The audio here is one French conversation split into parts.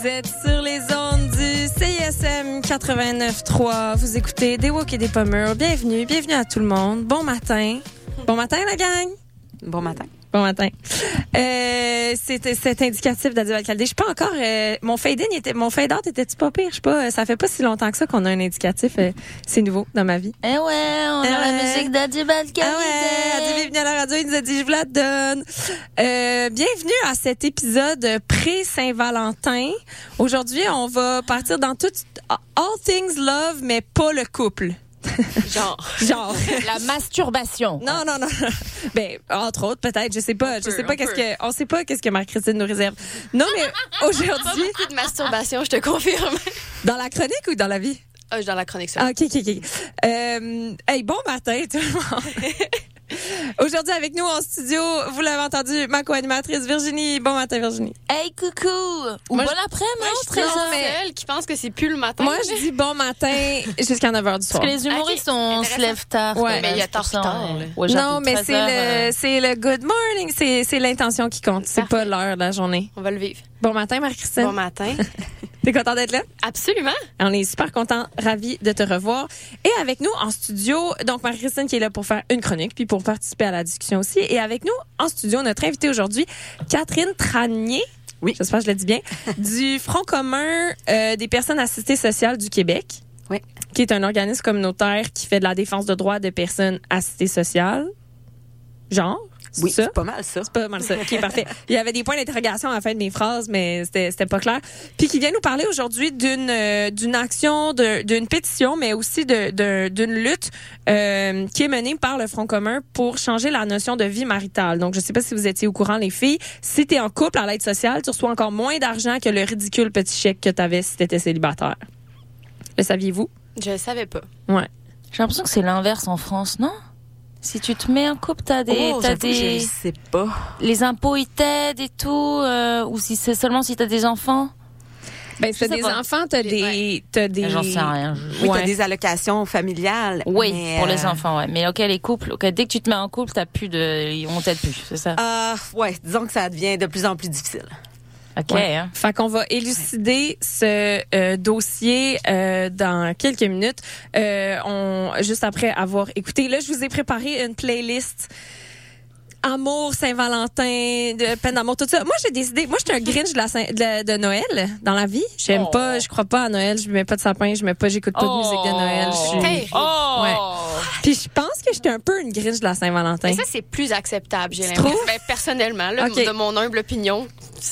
Vous êtes sur les ondes du CISM 89.3. Vous écoutez Des Walk et des Pommures. Bienvenue, bienvenue à tout le monde. Bon matin. Bon matin, la gang. Bon matin. Bon matin. Euh, c'est cet indicatif d'Adil Caldé. Je sais pas encore. euh, mon fade in était, mon fade out était-tu pas pire? Je sais pas. Ça fait pas si longtemps que ça qu'on a un indicatif. euh, c'est nouveau dans ma vie. Eh ouais, on Eh a la ouais. musique d'Adi Balkany. Ah ouais, Adil est venu à la radio, il nous a dit je vous la donne. Euh, bienvenue à cet épisode pré-Saint-Valentin. Aujourd'hui, on va partir dans tout all things love, mais pas le couple. Genre. Genre. La masturbation. Non, non, non. Ben, entre autres, peut-être, je sais pas. Je peu, sais pas qu'est-ce que, on sait pas qu'est-ce que Marie-Christine nous réserve. Non, mais aujourd'hui, beaucoup de masturbation, je te confirme. dans la chronique ou dans la vie? Ah, je dans la chronique ça. Ah, OK, OK, OK. Euh, hey, bon matin, tout le monde. Aujourd'hui, avec nous en studio, vous l'avez entendu, ma co-animatrice Virginie. Bon matin, Virginie. Hey, coucou. Ou Moi, bon après-midi, je suis mais- seule qui pense que c'est plus le matin. Moi, je dis bon matin jusqu'à 9 h du soir. Parce que les humoristes, on se lève tard. Ouais. Mais il y a même, tard tard, ouais. Ouais, non, mais 13 c'est le, euh, c'est le good morning. C'est, c'est l'intention qui compte. C'est pas l'heure de la journée. On va le vivre. Bon matin, Marie-Christine. Bon matin. T'es content d'être là? Absolument. On est super content, ravis de te revoir. Et avec nous en studio, donc Marie-Christine qui est là pour faire une chronique, puis pour participer à la discussion aussi. Et avec nous en studio, notre invitée aujourd'hui, Catherine Tranier. Oui. J'espère que je le dis bien. du Front commun euh, des personnes assistées sociales du Québec. Oui. Qui est un organisme communautaire qui fait de la défense de droits de personnes assistées sociales. Genre? Oui, c'est pas mal ça. C'est pas mal ça. OK, parfait. Il y avait des points d'interrogation à la fin de mes phrases, mais c'était c'était pas clair. Puis qui vient nous parler aujourd'hui d'une euh, d'une action, d'une pétition, mais aussi de- de- d'une lutte euh, qui est menée par le Front commun pour changer la notion de vie maritale. Donc, je sais pas si vous étiez au courant, les filles. Si tu es en couple à l'aide sociale, tu reçois encore moins d'argent que le ridicule petit chèque que tu avais si tu étais célibataire. Le saviez-vous? Je le savais pas. Ouais. J'ai l'impression que c'est l'inverse en France, non? Si tu te mets en couple, t'as des, oh, t'as des, je sais pas. les impôts ils t'aident et tout, euh, ou si c'est seulement si t'as des enfants? Ben, t'as des pas. enfants, t'as des, t'as des. J'en sais rien. je- Oui, Ouais. t'as des allocations familiales. Oui, mais, pour euh, les enfants, ouais. Mais ok, les couples, ok, dès que tu te mets en couple, t'as plus de, on t'aide plus, c'est ça? Ah, ouais, disons que ça devient de plus en plus difficile. Ok. ouais. hein. Fait qu'on va élucider ce euh, dossier euh, dans quelques minutes. Euh, on, juste après avoir écouté, là, je vous ai préparé une playlist. Amour, Saint-Valentin, de peine d'amour, tout ça. Moi, j'ai décidé. Moi, je suis un Grinch de, la Saint- de, Noël dans la vie. J'aime Oh. pas, je crois pas à Noël. Je mets pas de sapin, je mets pas, j'écoute pas de musique de Noël. Je suis- Terrible. Oh. Ouais. Puis je pense que j'étais un peu une Grinch de la Saint-Valentin. Mais ça, c'est plus acceptable, j'ai l'impression. Ben, personnellement, là, Ok. de mon humble opinion.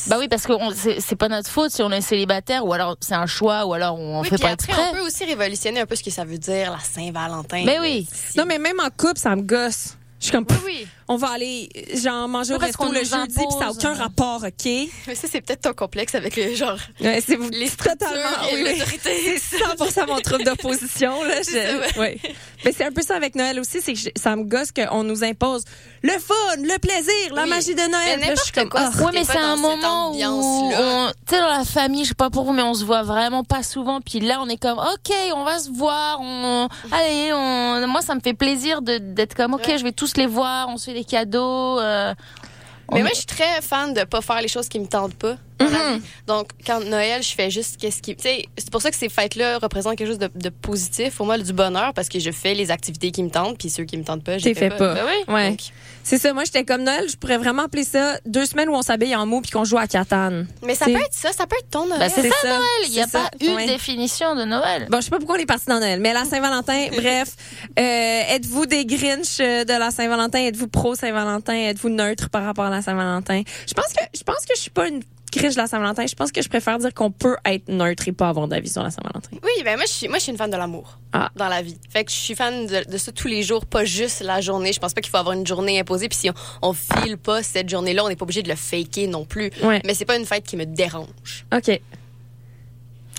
Bah oui, parce que c'est pas notre faute si on est célibataire, ou alors c'est un choix, ou alors on Oui, fait pas après, exprès. on peut aussi révolutionner un peu ce que ça veut dire, la Saint-Valentin. Mais là. oui. Si- Non, mais même en couple, ça me gosse. Je suis comme, Oui, oui. on va aller, genre, manger au resto qu'on le jeudi, puis ça n'a aucun hein. rapport, OK? Mais ça, c'est peut-être ton complexe avec le genre. Ouais, c'est vous Les totalement. et Oui. C'est 100% mon trouble d'opposition là. Je- ouais. Mais c'est un peu ça avec Noël aussi, c'est que je- ça me gosse qu'on nous impose le fun, le plaisir, la Oui. magie de Noël. Mais là, je suis comme, n'importe quoi, ah. Ouais, mais c'est un moment où, on- tu sais, dans la famille, je sais pas pour vous, mais on se voit vraiment pas souvent. Puis là, on est comme, ok, on va se voir. On, allez, on, moi, ça me fait plaisir de d'être comme, ok, Ouais. je vais tous les voir. On se fait des cadeaux. euh, Mais on- moi, je suis très fan de pas faire les choses qui me tentent pas. Vie. Donc, quand Noël, je fais juste qu'est-ce qui. Tu sais, c'est pour ça que ces fêtes-là représentent quelque chose de, de positif, pour moi, du bonheur, parce que je fais les activités qui me tentent, puis ceux qui me tentent pas, je les fais fait pas. Ben oui. Ouais. C'est ça, moi j'étais comme Noël, je pourrais vraiment appeler ça deux semaines où on s'habille en mou puis qu'on joue à Catane. mais ça peut être ça, ça peut être ton Noël. Bah, c'est ça, ça, Noël. Il n'y a ça, pas une ouais. définition de Noël. Bon, je sais pas pourquoi on est parti dans Noël, mais la Saint-Valentin, bref, euh, êtes-vous des Grinch euh, de la Saint-Valentin? Êtes-vous pro Saint-Valentin Êtes-vous neutre par rapport à la Saint-Valentin? Je pense que je pense que je suis pas une Grinch de la Saint-Valentin. Je pense que je préfère dire qu'on peut être neutre et pas avoir d'avis sur la Saint-Valentin. Oui, ben moi je suis moi je suis une fan de l'amour Ah. dans la vie. Fait que je suis fan de, de ça tous les jours, pas juste la journée. Je pense pas qu'il faut avoir une journée imposée puis si on, on file pas cette journée-là, on n'est pas obligé de le faker non plus. Ouais. Mais c'est pas une fête qui me dérange. Ok.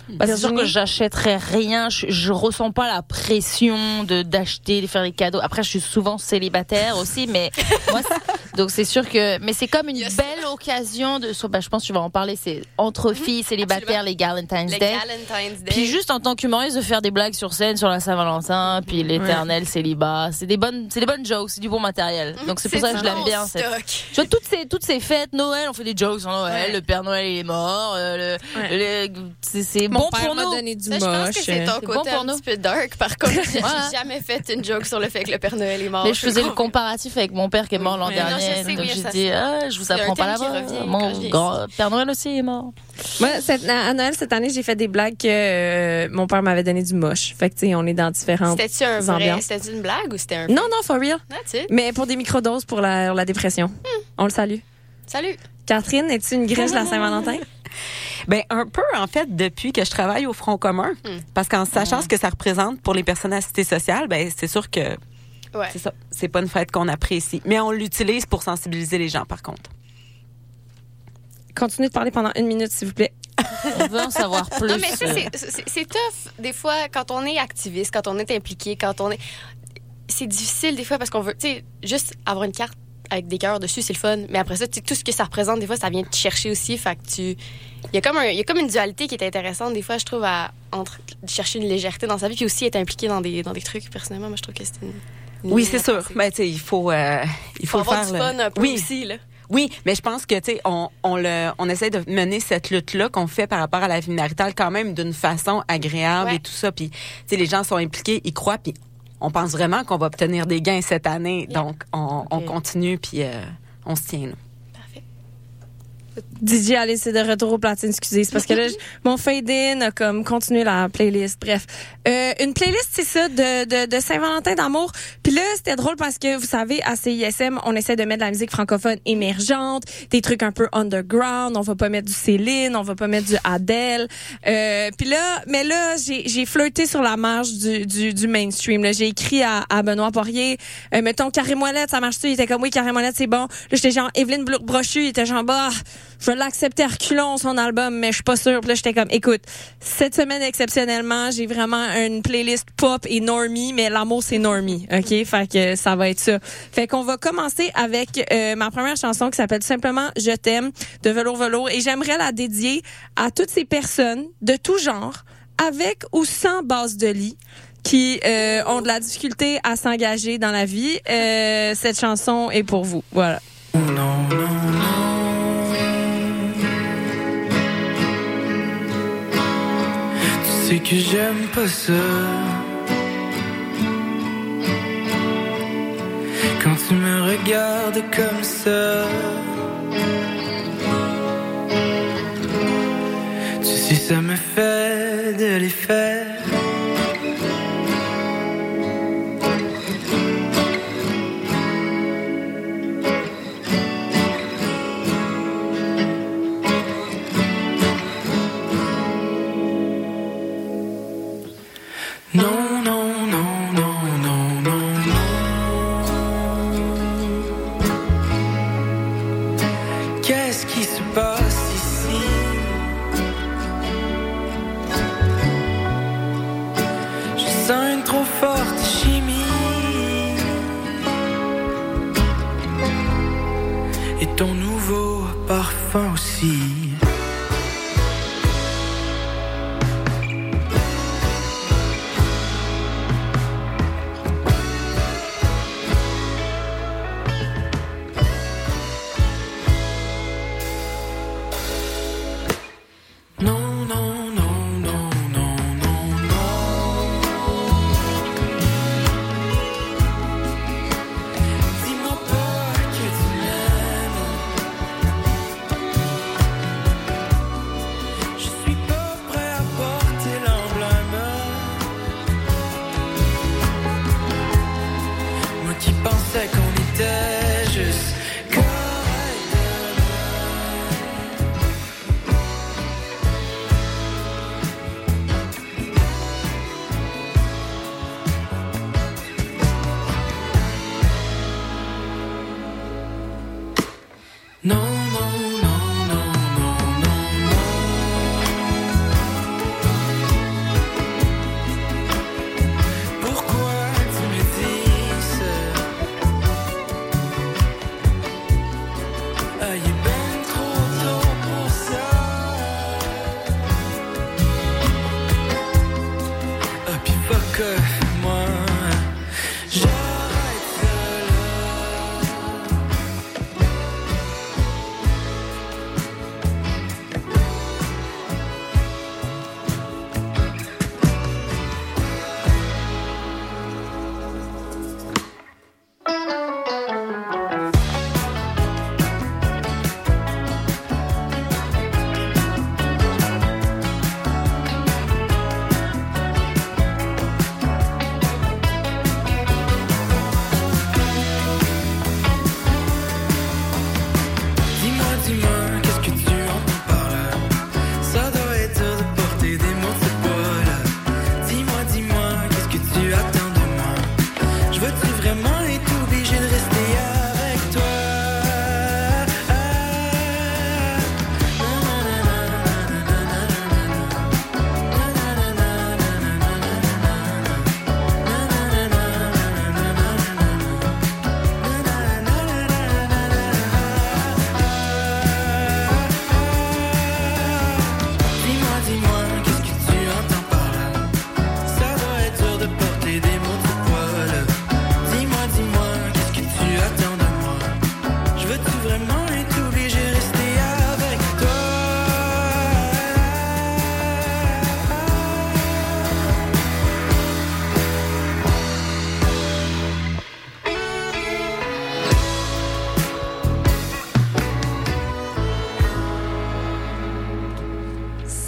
Bah, c'est sûr que j'achèterais rien. Je, je ressens pas la pression de d'acheter, de faire des cadeaux. Après, je suis souvent célibataire aussi, mais moi, donc c'est sûr que, mais c'est comme une belle l'occasion de, bah, je pense que tu vas en parler, c'est entre filles célibataires, les Galentine's Le Day. Valentine's Day. Puis juste en tant qu'humoriste de faire des blagues sur scène sur la Saint-Valentin, puis l'éternel célibat, c'est des bonnes, c'est des bonnes jokes, c'est du bon matériel. Donc c'est pour ça que je l'aime bien. cette-. Tu vois toutes ces toutes ces fêtes, Noël, on fait des jokes sur Noël, Ouais. le Père Noël il est mort, euh, le, Ouais. le- c'est c'est Mon bon père pour m'a nous. donné du Ça, je pense moche. que c'est ton bon côté pour un nous. petit peu dark. Par contre, j'ai jamais fait une joke sur le fait que le Père Noël est mort. Mais je faisais le comparatif avec mon père qui est mort l'an dernier. Non, je sais, donc oui, j'ai dit, ah, je vous apprends pas je Mon grand Père Noël aussi est mort. Moi, cette- à Noël cette année, j'ai fait des blagues que euh, mon père m'avait donné du moche. Fait que tu sais, on est dans différentes. C'était-tu un vrai, c'était une blague ou c'était un. Non, non, for real. Mais pour des microdoses pour la, la dépression. On le salue. Salut. Catherine, es-tu une griche de la Saint-Valentin? Ben un peu en fait depuis que je travaille au Front commun, Hmm. parce qu'en sachant ce que ça représente pour les personnes à cité sociale, ben c'est sûr que Ouais. c'est ça, c'est pas une fête qu'on apprécie, mais on l'utilise pour sensibiliser les gens par contre. Continuez de parler pendant une minute, s'il vous plaît. On veut en savoir plus. Non, mais ça, c'est- c'est c'est tough, des fois, quand on est activiste, quand on est impliqué, quand on est. C'est difficile, des fois, parce qu'on veut. Tu sais, juste avoir une carte avec des cœurs dessus, c'est le fun. Mais après ça, tout ce que ça représente, des fois, ça vient te chercher aussi. Fait que tu. Il y, a comme un- il y a comme une dualité qui est intéressante, des fois, je trouve, à entre chercher une légèreté dans sa vie, puis aussi être impliqué dans des, dans des trucs. Personnellement, moi, je trouve que c'est une. une Oui, c'est sûr. passer. Ben tu il faut euh, il faut faut, avoir faire du fun un peu oui, aussi, là. Oui, mais je pense que tu sais on on le on essaie de mener cette lutte là qu'on fait par rapport à la vie maritale quand même d'une façon agréable Ouais. et tout ça puis tu sais les gens sont impliqués, ils croient puis on pense vraiment qu'on va obtenir des gains cette année. Yeah. Donc on, continue puis euh, on se tient. là. Parfait. DJ Alice c'est de retour au platine, excusez. C'est parce que là, mon fade-in a comme continué la playlist. Bref. Euh, une playlist, c'est ça, de, de, de Saint-Valentin d'amour. Puis là, c'était drôle parce que, vous savez, à CISM, on essaie de mettre de la musique francophone émergente, des trucs un peu underground. On va pas mettre du Céline, on va pas mettre du Adele. Euh, puis là, mais là, j'ai flirté sur la marge du, du, du mainstream. J'ai écrit à, à Benoît Poirier, euh, mettons, Carré Moellette, ça marche-tu? Il était comme, oui, Carré Moellette, c'est bon. Là, j'étais genre, Evelyne Brochu, il était genre, bah, je à reculons, son album, mais je suis pas sûre. Puis là, j'étais comme, écoute, cette semaine, exceptionnellement, j'ai vraiment une playlist pop et normie, mais l'amour, c'est normie, OK? Fait que ça va être ça. Fait qu'on va commencer avec euh, ma première chanson qui s'appelle simplement Je t'aime de Velours Velours et j'aimerais la dédier à toutes ces personnes de tout genre, avec ou sans base de lit, qui euh, ont de la difficulté à s'engager dans la vie. Euh, cette chanson est pour vous. Voilà. Tu sais que j'aime pas ça. Quand tu me regardes comme ça. Tu sais, ça me fait de l'effet. Non, no, no.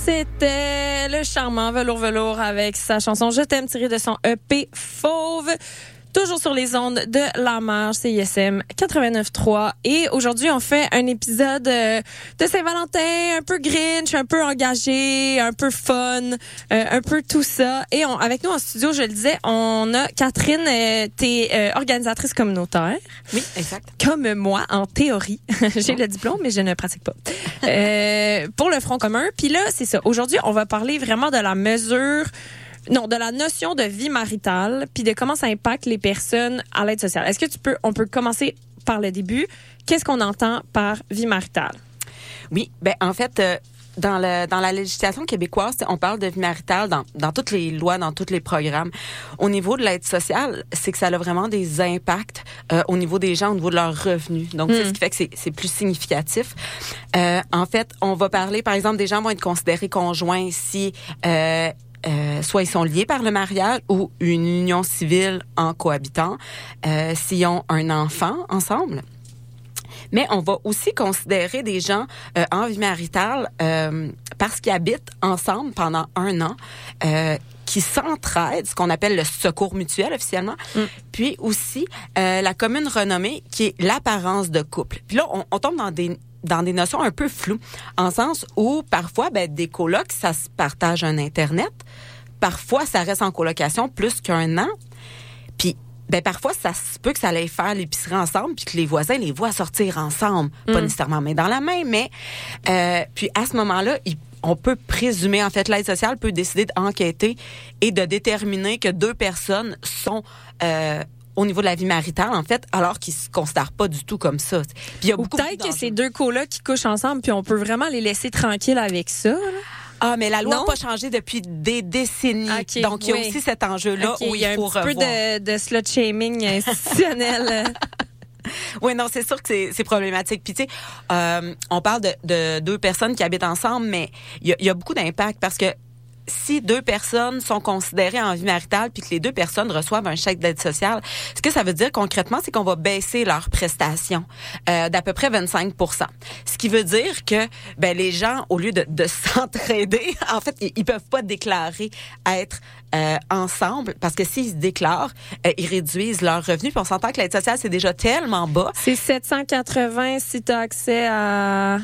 C'était le charmant Velours Velours avec sa chanson Je t'aime tirée de son EP Fauve. Toujours sur les ondes de La Marge, CISM 89.3. Et aujourd'hui, on fait un épisode euh, de Saint-Valentin, un peu grinch, un peu engagé, un peu fun, euh, un peu tout ça. Et on, avec nous en studio, je le disais, on a Catherine, euh, t'es euh, organisatrice communautaire. Oui, exact. Comme moi, en théorie. J'ai le diplôme, mais je ne pratique pas. Euh, pour le Front commun. Puis là, c'est ça. Aujourd'hui, on va parler vraiment de la mesure non, de la notion de vie maritale, puis de comment ça impacte les personnes à l'aide sociale. Est-ce que tu peux, on peut commencer par le début? Qu'est-ce qu'on entend par vie maritale? Oui, ben en fait, euh, dans, le, dans la législation québécoise, on parle de vie maritale dans, dans toutes les lois, dans tous les programmes. Au niveau de l'aide sociale, c'est que ça a vraiment des impacts euh, au niveau des gens, au niveau de leurs revenus. Donc, c'est ce qui fait que c'est- c'est plus significatif. Euh, en fait, on va parler, par exemple, des gens vont être considérés conjoints si... Euh, soit ils sont liés par le mariage ou une union civile en cohabitant, euh, s'ils ont un enfant ensemble. Mais on va aussi considérer des gens euh, en vie maritale parce qu'ils habitent ensemble pendant un an. qui s'entraident, ce qu'on appelle le secours mutuel officiellement, puis aussi la commune renommée qui est l'apparence de couple. Puis là, on, on tombe dans des dans des notions un peu floues, en sens où parfois, ben, des colocs, ça se partage un Internet. Parfois, ça reste en colocation plus qu'un an. Puis, ben parfois, ça se peut que ça allait faire l'épicerie ensemble, puis que les voisins les voient sortir ensemble, pas nécessairement main dans la main, mais euh, puis à ce moment-là, on peut présumer, en fait, l'aide sociale peut décider d'enquêter et de déterminer que deux personnes sont euh, au niveau de la vie maritale, en fait, alors qu'ils se considèrent pas du tout comme ça. Puis il y a Ou beaucoup peut-être que c'est deux colocs qui couchent ensemble, puis on peut vraiment les laisser tranquilles avec ça. là. Ah, mais la loi n'a pas changé depuis des décennies. Donc, il y a oui. aussi cet enjeu-là où il y a faut un peu de, de slut shaming institutionnel. Oui, non, c'est sûr que c'est- problématique. Puis tu sais, euh, on parle de, de deux personnes qui habitent ensemble, mais il y a, il y a beaucoup d'impact parce que si deux personnes sont considérées en vie maritale puis que les deux personnes reçoivent un chèque d'aide sociale, ce que ça veut dire concrètement, c'est qu'on va baisser leurs prestations euh, d'à peu près 25% Ce qui veut dire que ben, les gens, au lieu de, de s'entraider, en fait, ils, peuvent pas déclarer être euh, ensemble parce que s'ils se déclarent, euh, ils réduisent leurs revenus. Puis on s'entend que l'aide sociale, c'est déjà tellement bas c'est 780 si tu as accès à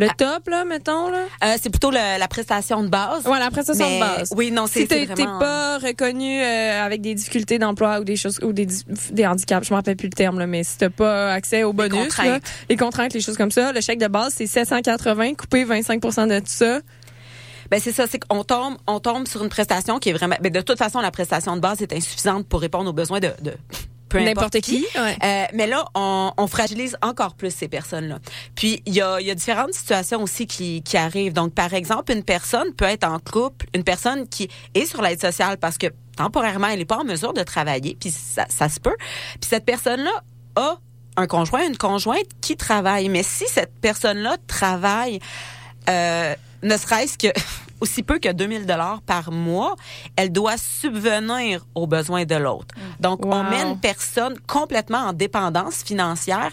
le Ah. top, là, mettons. Là? Euh, c'est plutôt le- la prestation de base. Ouais, la prestation Mais de base. Oui, non, c'est Si t'es vraiment... pas reconnu euh, avec des difficultés d'emploi ou des choses ou des, des handicaps, je me rappelle plus le terme là, mais si t'as pas accès aux bonus, contraintes. là, les contraintes, les choses comme ça, le chèque de base c'est 780, couper 25% de tout ça. Ben c'est ça, c'est qu'on tombe, on tombe sur une prestation qui est vraiment. Ben de toute façon, la prestation de base est insuffisante pour répondre aux besoins de, de peu importe N'importe qui. Ouais. Euh, mais là, on, on fragilise encore plus ces personnes-là. Puis, il y a, il y a différentes situations aussi qui, qui arrivent. Donc, par exemple, une personne peut être en couple, une personne qui est sur l'aide sociale parce que temporairement, elle n'est pas en mesure de travailler, puis ça, ça se peut. Puis cette personne-là a un conjoint, une conjointe qui travaille. Mais si cette personne-là travaille, euh, ne serait-ce que aussi peu que 2000 dollars par mois, elle doit subvenir aux besoins de l'autre. Donc, on met une personne complètement en dépendance financière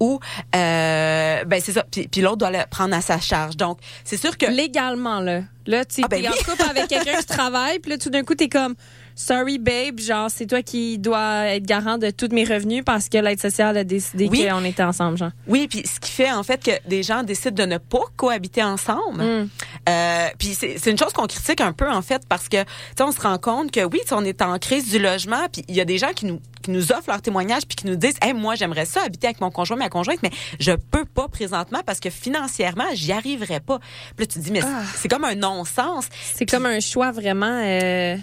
où, euh, ben c'est ça, puis, puis l'autre doit le prendre à sa charge. Donc, c'est sûr que Légalement là. Là tu Ah, ben es en couple avec quelqu'un qui travaille, puis là tout d'un coup t'es comme Sorry babe, genre c'est toi qui dois être garant de tous mes revenus parce que l'aide sociale a décidé Oui. qu'on était ensemble genre. Oui, puis ce qui fait en fait que des gens décident de ne pas cohabiter ensemble. Mm. Euh, puis c'est une chose qu'on critique un peu en fait parce que tu sais on se rend compte que oui, on est en crise du logement, puis il y a des gens qui nous qui nous offrent leur témoignage puis qui nous disent "Hey, moi j'aimerais ça habiter avec mon conjoint, ma conjointe, mais je peux pas présentement parce que financièrement, j'y arriverais pas." Puis là tu te dis mais c'est- c'est comme un non-sens. C'est comme un choix vraiment euh,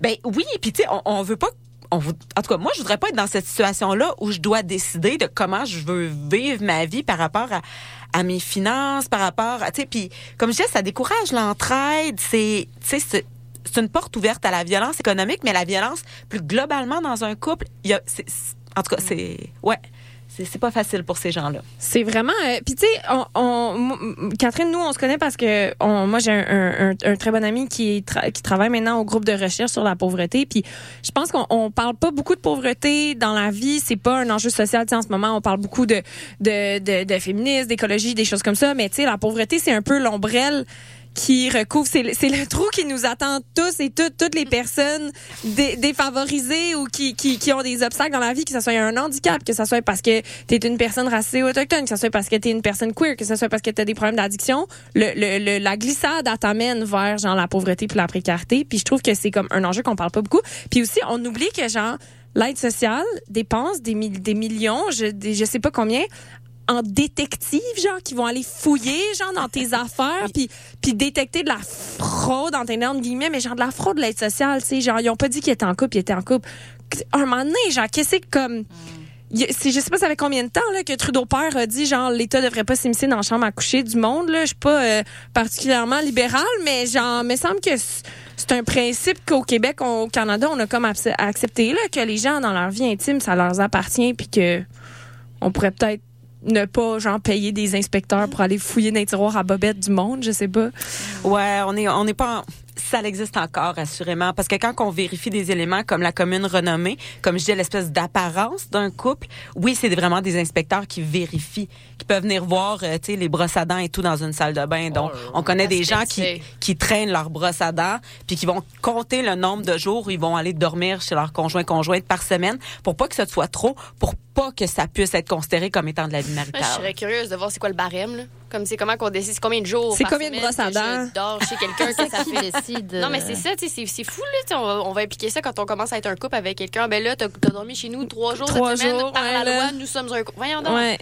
Ben oui, puis tu sais, on, on veut pas. On, en tout cas, moi, je voudrais pas être dans cette situation-là où je dois décider de comment je veux vivre ma vie par rapport à, à mes finances, par rapport à, tu sais, puis comme je disais, ça décourage l'entraide. C'est, tu sais, c'est- une porte ouverte à la violence économique, mais la violence plus globalement dans un couple, il y a, en tout cas, c'est, ouais, c'est pas facile pour ces gens-là. C'est vraiment. euh, Puis tu sais, on, on- Catherine, nous on se connaît parce que moi j'ai un, très bon ami qui, qui travaille maintenant au groupe de recherche sur la pauvreté. Puis je pense qu'on on parle pas beaucoup de pauvreté dans la vie. C'est pas un enjeu social. En ce moment, on parle beaucoup de de, de, de féminisme, d'écologie, des choses comme ça. Mais tu sais, la pauvreté c'est un peu l'ombrelle qui recouvre, c'est le, trou qui nous attend tous et toutes, toutes les personnes dé- défavorisées ou qui, qui, qui ont des obstacles dans la vie, que ce soit un handicap, que ce soit parce que tu es une personne racisée ou autochtone, que ce soit parce que tu es une personne queer, que ce soit parce que tu as des problèmes d'addiction. Le, le, la glissade, t'amène vers genre la pauvreté puis la précarité. Puis je trouve que c'est comme un enjeu qu'on parle pas beaucoup. Puis aussi, on oublie que genre l'aide sociale dépense des, mi- des millions, je, des- je sais pas combien, en détective, genre, qui vont aller fouiller, genre, dans tes affaires, puis puis détecter de la fraude, entre énormes guillemets, mais genre de la fraude de l'aide sociale, tu sais, genre, ils ont pas dit qu'ils étaient en couple, ils étaient en couple. Un moment donné, genre, qu'est-ce que c'est comme... C'est- je sais pas ça fait combien de temps là que Trudeau père a dit genre l'État devrait pas s'immiscer dans la chambre à coucher du monde là. Je suis pas euh, particulièrement libéral mais genre me semble que c'est un principe qu'au Québec au Canada on a comme accepté là que les gens dans leur vie intime ça leur appartient puis que on pourrait peut-être ne pas genre payer des inspecteurs pour aller fouiller dans les tiroirs à bobettes du monde je sais pas Ouais, on est on n'est pas en- ça existe encore assurément parce que quand on vérifie des éléments comme la commune renommée, comme je dis l'espèce d'apparence d'un couple, oui, c'est vraiment des inspecteurs qui vérifient, qui peuvent venir voir euh, tu sais les brosses à dents et tout dans une salle de bain. Donc on connaît des gens qui qui traînent leurs brosses à dents puis qui vont compter le nombre de jours où ils vont aller dormir chez leur conjoint conjointe par semaine pour pas que ce soit trop pour pas que ça puisse être considéré comme étant de la vie maritale. je serais curieuse de voir c'est quoi le barème, là. Comme c'est comment qu'on décide, c'est combien de jours. C'est combien de brosses à dents? Je dors chez quelqu'un que ça qui fait. décide. Non, mais c'est ça, tu sais, c'est- c'est fou, là. On va, on va impliquer ça quand on commence à être un couple avec quelqu'un. Ben là, t'as as dormi chez nous trois jours Trois cette semaine. jours, par ouais, la là. loi, nous sommes un couple. Voyons donc. ouais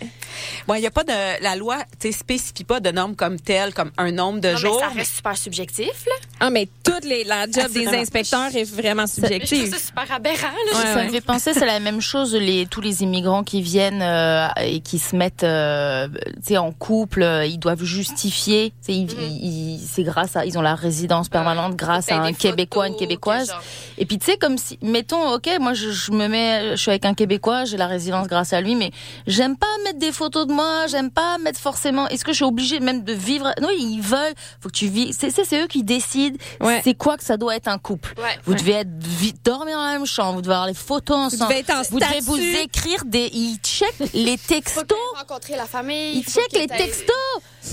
Ouais, il y a pas de la loi, tu sais spécifie pas de normes comme telles comme un nombre de Non, jours. mais ça reste super subjectif, là. ah mais toutes les la job des inspecteurs est vraiment Mais Je trouve subjective ça super aberrant, là. Ouais, ça me fait penser, c'est la même chose, les, tous les immigrants qui viennent euh, et qui se mettent euh, tu sais, en couple, euh, ils doivent justifier. ils- ils- C'est grâce à, ils ont la résidence permanente grâce à un Québécois, une Québécoise. Et puis tu sais, comme si, mettons, ok, moi je, je me mets, je suis avec un Québécois, j'ai la résidence grâce à lui, mais j'aime pas mettre des photos de moi, j'aime pas mettre forcément. Est-ce que je suis obligée même de vivre? Non, ils veulent. Faut que tu vis. C'est c'est- c'est eux qui décident. Ouais. C'est quoi que ça doit être un couple. Ouais. Vous devez être vite dormir dans la même chambre, vous devez avoir les photos vous ensemble. devez être en Vous devez vous écrire des. Ils checkent les textos. que t'ailles rencontrer la famille. Ils checkent les t'ailles-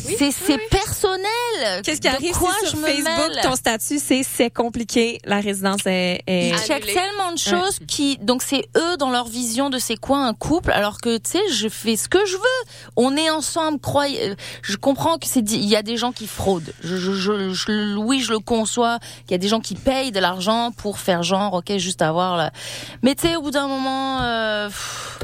textos. c'est c'est personnel. Qu'est-ce qui arrive? quoi si je sur me Facebook, mêle? ton statut, c'est c'est compliqué, la résidence est... est- Ils checkent tellement de choses qui donc c'est eux dans leur vision de c'est quoi un couple alors que tu sais je fais ce que je veux on est ensemble croyez euh, je comprends que c'est il y a des gens qui fraudent je, je, je- je- oui je le conçois qu'il y a des gens qui payent de l'argent pour faire genre ok juste avoir là mais tu sais au bout d'un moment euh, pff,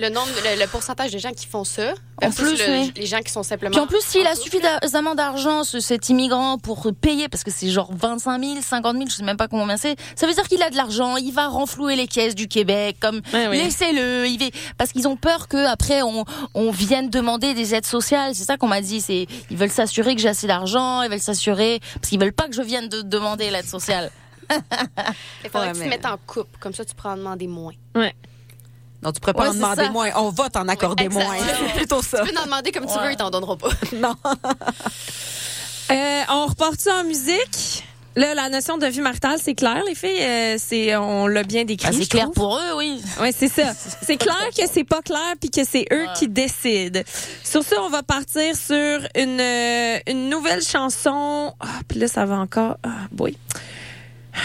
Le nombre, le, le pourcentage de gens qui font ça. En plus, le- oui. les gens qui sont simplement. Puis en plus, s'il a suffisamment d'argent, ce, cet immigrant, pour payer, parce que c'est genre 25 000, 50 000, je sais même pas combien c'est, ça veut dire qu'il a de l'argent, il va renflouer les caisses du Québec, comme, Ouais, oui. laissez-le, il va, parce qu'ils ont peur que après on, on vienne demander des aides sociales. C'est ça qu'on m'a dit, c'est, ils veulent s'assurer que j'ai assez d'argent, ils veulent s'assurer, parce qu'ils veulent pas que je vienne de demander l'aide sociale. Il faudrait Ouais, que tu mais- te mettes en couple. Comme ça, tu pourras en demander moins. Non, tu pourrais pas Ouais, en demander ça. moins. On va t'en accorder moins. C'est plutôt ça. Tu peux en demander comme tu Ouais. veux, ils t'en donneront pas. Non. Euh, on repart ça en musique? Là, la notion de vie maritale, c'est clair, les filles. euh, c'est, on l'a bien décrit. Ah, c'est clair trouve. pour eux, oui. Ouais, c'est ça. C'est clair que c'est pas clair puis que c'est eux qui décident. Sur ça, on va partir sur une euh, une nouvelle chanson. Ah, puis là ça va encore ah boy.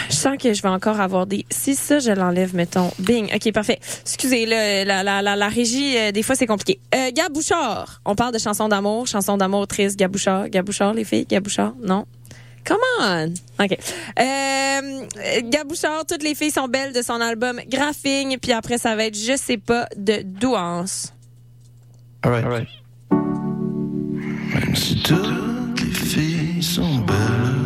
Je sens que je vais encore avoir des si ça je l'enlève mettons. Bing. OK, parfait. Excusez le la la la, la régie euh, des fois c'est compliqué. Euh, Gab Bouchard, on parle de chansons d'amour, chansons d'amour triste Gab Bouchard, Gab Bouchard les filles, Gab Bouchard? Non? Come on! OK. Euh, Gab Bouchard, toutes les filles sont belles de son album Graphing, puis après, ça va être Je sais pas de Douance. All right. All right. Même si toutes les filles sont belles.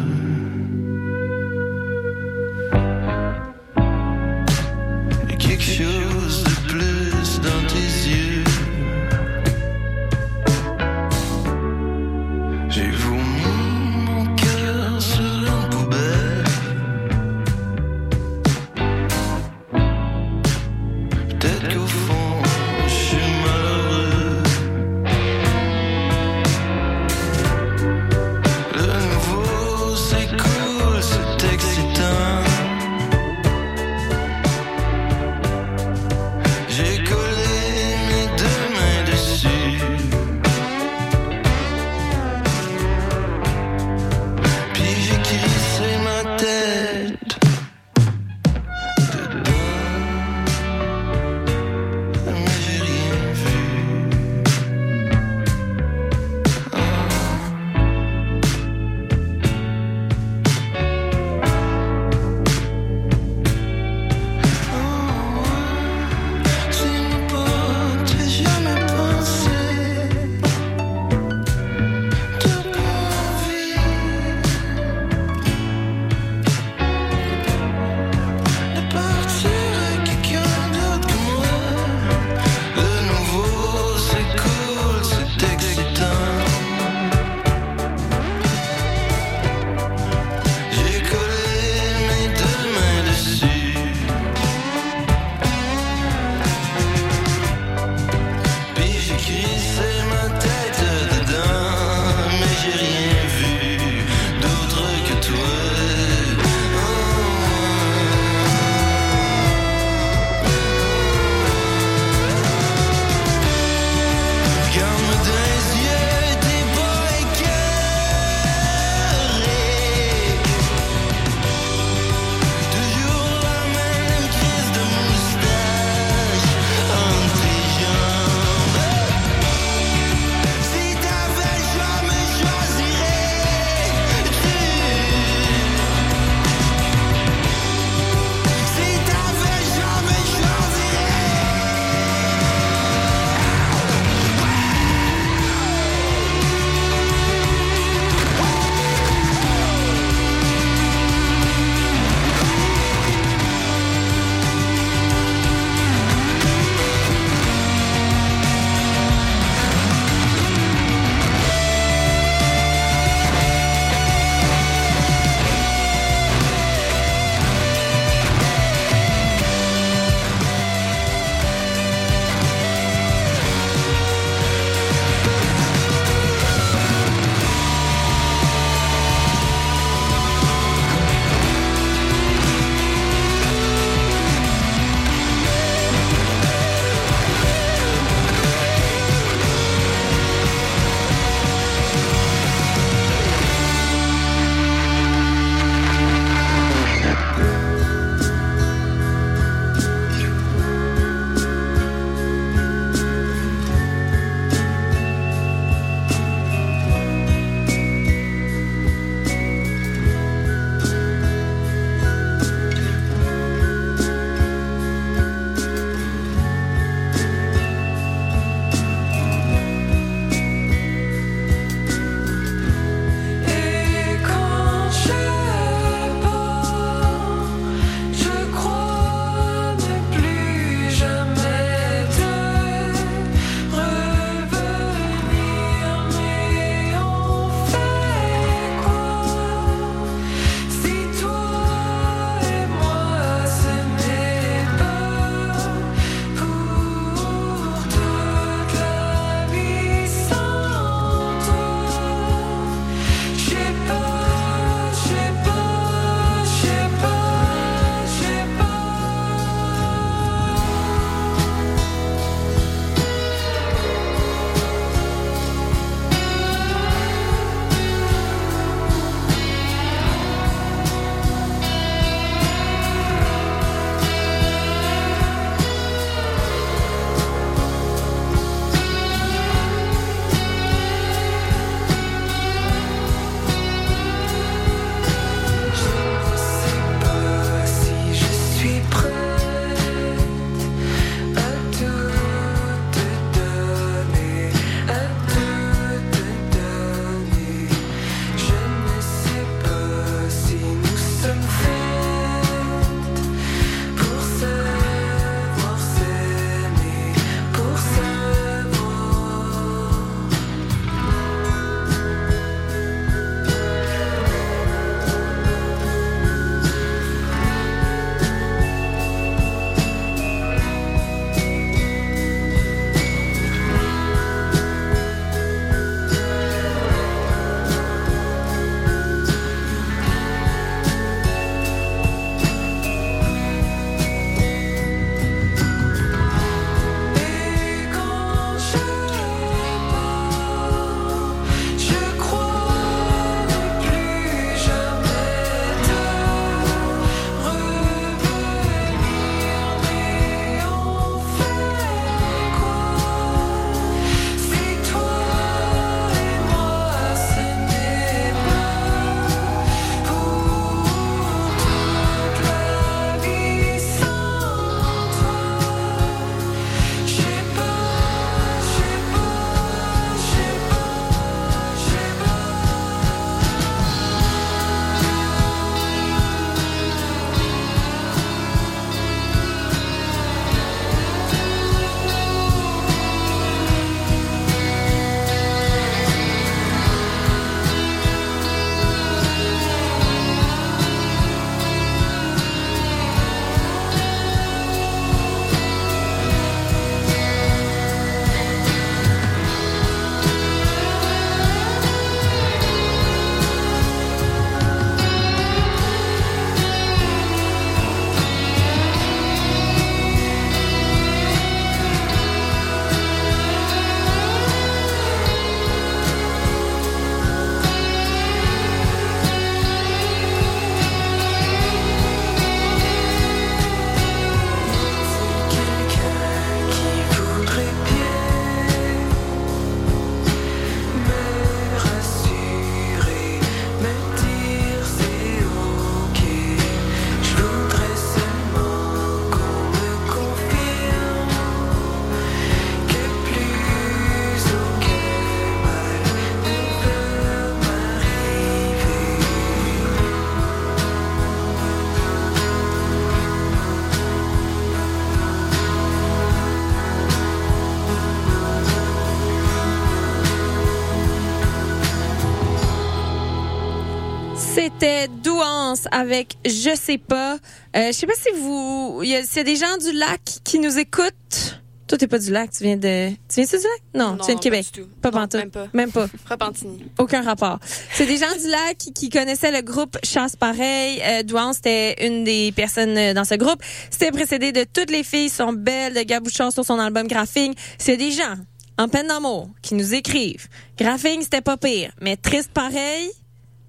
C'était Douance avec Je sais pas. Euh, je sais pas si vous, il y y a des gens du lac qui nous écoutent. Toi, t'es pas du lac, tu viens de, tu viens du lac? Non, tu viens de Québec. Pas, du tout. Pas Non, pantoute. Même pas. Même pas. Repentigny. Aucun rapport. C'est des gens du lac qui, qui connaissaient le groupe Chasse Pareil. Euh, Douance, c'était une des personnes euh, dans ce groupe. C'était précédé de Toutes les filles sont belles de Gabouchon sur son album Graphing. C'est des gens en peine d'amour qui nous écrivent. Graphing, c'était pas pire, mais triste pareil.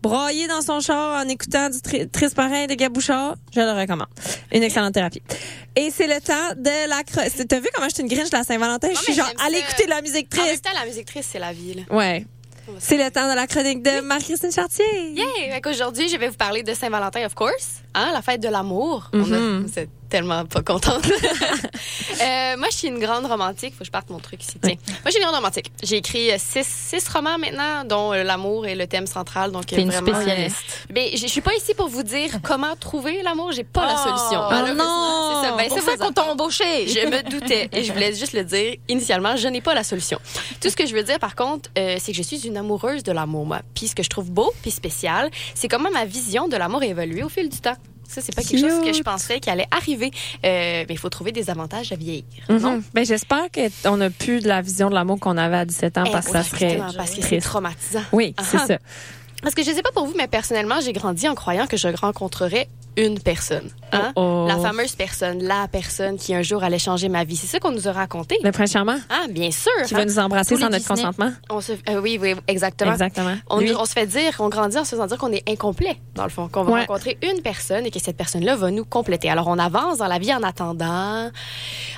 Broyer dans son char en écoutant du tri- triste pareil de Gabouchard, je le recommande. Une excellente thérapie. Et c'est le temps de la... T'as vu comment je suis une gringe de la Saint-Valentin? Je suis genre, allez écouter de la musique En même triste. temps, la musique triste, c'est la vie. là. Ouais. C'est le temps de la chronique de Marie-Christine Chartier. Yeah! Fait qu'aujourd'hui, je vais vous parler de Saint-Valentin, of course. Hein, la fête de l'amour. On a- Mhm. Tellement pas contente. Euh, moi, je suis une grande romantique. Faut que je parte mon truc ici. Tiens. Moi, je suis une grande romantique. J'ai écrit euh, six, six romans maintenant, dont euh, l'amour est le thème central. Donc, T'es une vraiment, spécialiste. mais je je suis pas ici pour vous dire comment trouver l'amour. J'ai pas la Oh. solution. Oh non! C'est ça. Ben, Pour ça qu'on t'a embauché. je me doutais et je voulais juste le dire initialement, je n'ai pas la solution. Tout ce que je veux dire par contre, euh, c'est que je suis une amoureuse de l'amour moi. Puis ce que je trouve beau puis spécial, c'est comment ma vision de l'amour a évolué au fil du temps. Ça c'est pas quelque chose que je pensais qui allait arriver. Euh, mais il faut trouver des avantages à vieillir. non? Mhm. Ben, j'espère qu'on n'a plus de la vision de l'amour qu'on avait à 17 ans parce que ça serait Exactement, parce que c'est traumatisant. Oui, c'est Ah. ça. Parce que je sais pas pour vous, mais personnellement, j'ai grandi en croyant que je rencontrerais une personne. Hein? Oh, oh. La fameuse personne, la personne qui un jour allait changer ma vie. C'est ça qu'on nous a raconté. Le prince charmant Ah, bien sûr. qui hein? va nous embrasser Tous sans notre Disney. consentement. On se, euh, oui, oui, exactement. Exactement. On, se fait dire, on grandit en se faisant dire qu'on est incomplet, dans le fond, qu'on va Ouais. rencontrer une personne et que cette personne-là va nous compléter. Alors, on avance dans la vie en attendant.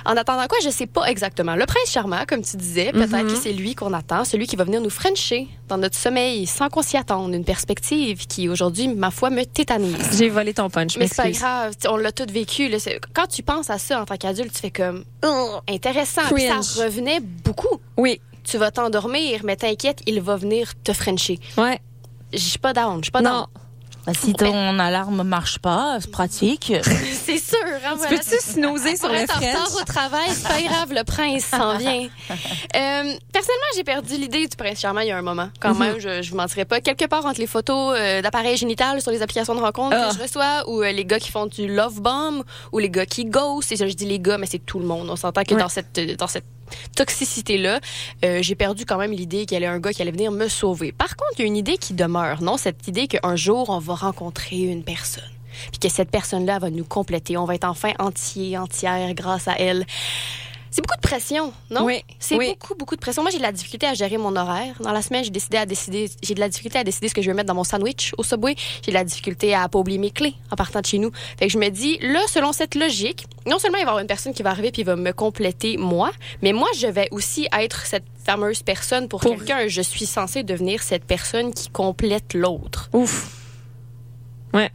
En attendant quoi, je sais pas exactement. Le prince charmant, comme tu disais, peut-être Mhm. que c'est lui qu'on attend, celui qui va venir nous frencher dans notre sommeil sans qu'on s'y attende. Une perspective qui, aujourd'hui, ma foi, me tétanise. J'ai volé ton punch, Mais c'est pas grave, on l'a tout vécu. là. Quand tu penses à ça en tant qu'adulte, tu fais comme Oh, intéressant. Puis ça revenait beaucoup. Oui, Tu vas t'endormir, mais t'inquiète, il va venir te frencher. ouais. Je suis pas down, je suis pas Non. down. Bah, si ton alarme marche pas, c'est pratique. C'est sûr, hein, voilà. Peux-tu snoozer sur le être en retard French? au travail, c'est pas grave, le prince s'en vient. Euh, personnellement, j'ai perdu l'idée du prince charmant il y a un moment. Quand même, je, je vous mentirais pas. Quelque part entre les photos euh, d'appareils génitales sur les applications de rencontres Ah. que je reçois, ou euh, les gars qui font du love bomb, ou les gars qui ghost. Et ça, je dis les gars, mais c'est tout le monde. On s'entend que Ouais. dans cette dans cette toxicité-là, euh, j'ai perdu quand même l'idée qu'il y avait un gars qui allait venir me sauver. Par contre, il y a une idée qui demeure, non? Cette idée qu'un jour, on va rencontrer une personne. Puis que cette personne-là va nous compléter. On va être enfin entier, entière grâce à elle. C'est beaucoup de pression, non? Oui, C'est oui. beaucoup, beaucoup de pression. Moi, j'ai de la difficulté à gérer mon horaire. Dans la semaine, j'ai décidé à décider, j'ai de la difficulté à décider ce que je vais mettre dans mon sandwich au Subway. J'ai de la difficulté à pas oublier mes clés en partant de chez nous. Fait que je me dis, là, selon cette logique, non seulement il va y avoir une personne qui va arriver puis va me compléter moi, mais moi, je vais aussi être cette fameuse personne pour, Pour- quelqu'un. Je suis censée devenir cette personne qui complète l'autre. Ouf.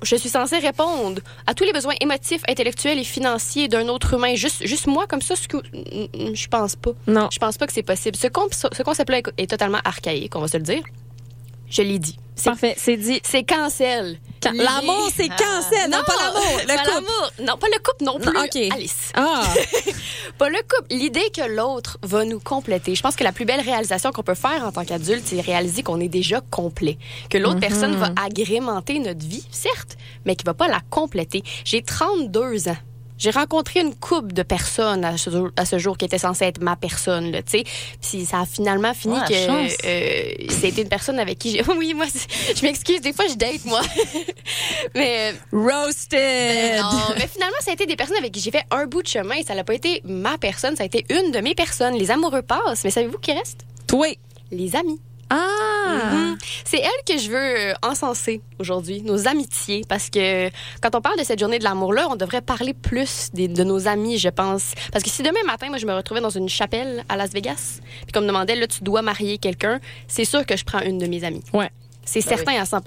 Je suis censée répondre à tous les besoins émotifs, intellectuels et financiers d'un autre humain. Juste, juste moi comme ça, ce que, je pense pas. Non. Je pense pas que c'est possible. Ce, con- ce concept-là est totalement archaïque, on va se le dire. Je l'ai dit. C'est, Parfait, c'est dit. c'est cancel. L'amour, c'est cancel, non, pas l'amour. pas Le couple. l'amour. Non, pas le couple non plus. Non. Alice. Ah, Pas le couple. L'idée que l'autre va nous compléter. Je pense que la plus belle réalisation qu'on peut faire en tant qu'adulte, c'est réaliser qu'on est déjà complet. Que l'autre Mhm. personne va agrémenter notre vie, certes, mais qui va pas la compléter. J'ai 32 ans. J'ai rencontré une couple de personnes à ce, jour, à ce jour qui était censée être ma personne, tu sais. Puis ça a finalement fini Ouais, que euh, c'était une personne avec qui j'ai. Oui, moi, je m'excuse, des fois je date moi. mais roasted. non, mais finalement, ça a été des personnes avec qui j'ai fait un bout de chemin. Ça n'a pas été ma personne, ça a été une de mes personnes. Les amoureux passent, mais savez-vous qui reste? Toi. Les amis. Ah. Mhm. C'est elle que je veux euh, encenser aujourd'hui, nos amitiés, parce que quand on parle de cette journée de l'amour-là, on devrait parler plus des- de nos amis, je pense. Parce que si demain matin, moi, je me retrouvais dans une chapelle à Las Vegas, puis qu'on me demandait, là, tu dois marier quelqu'un, c'est sûr que je prends une de mes amies. Ouais. C'est certain à 100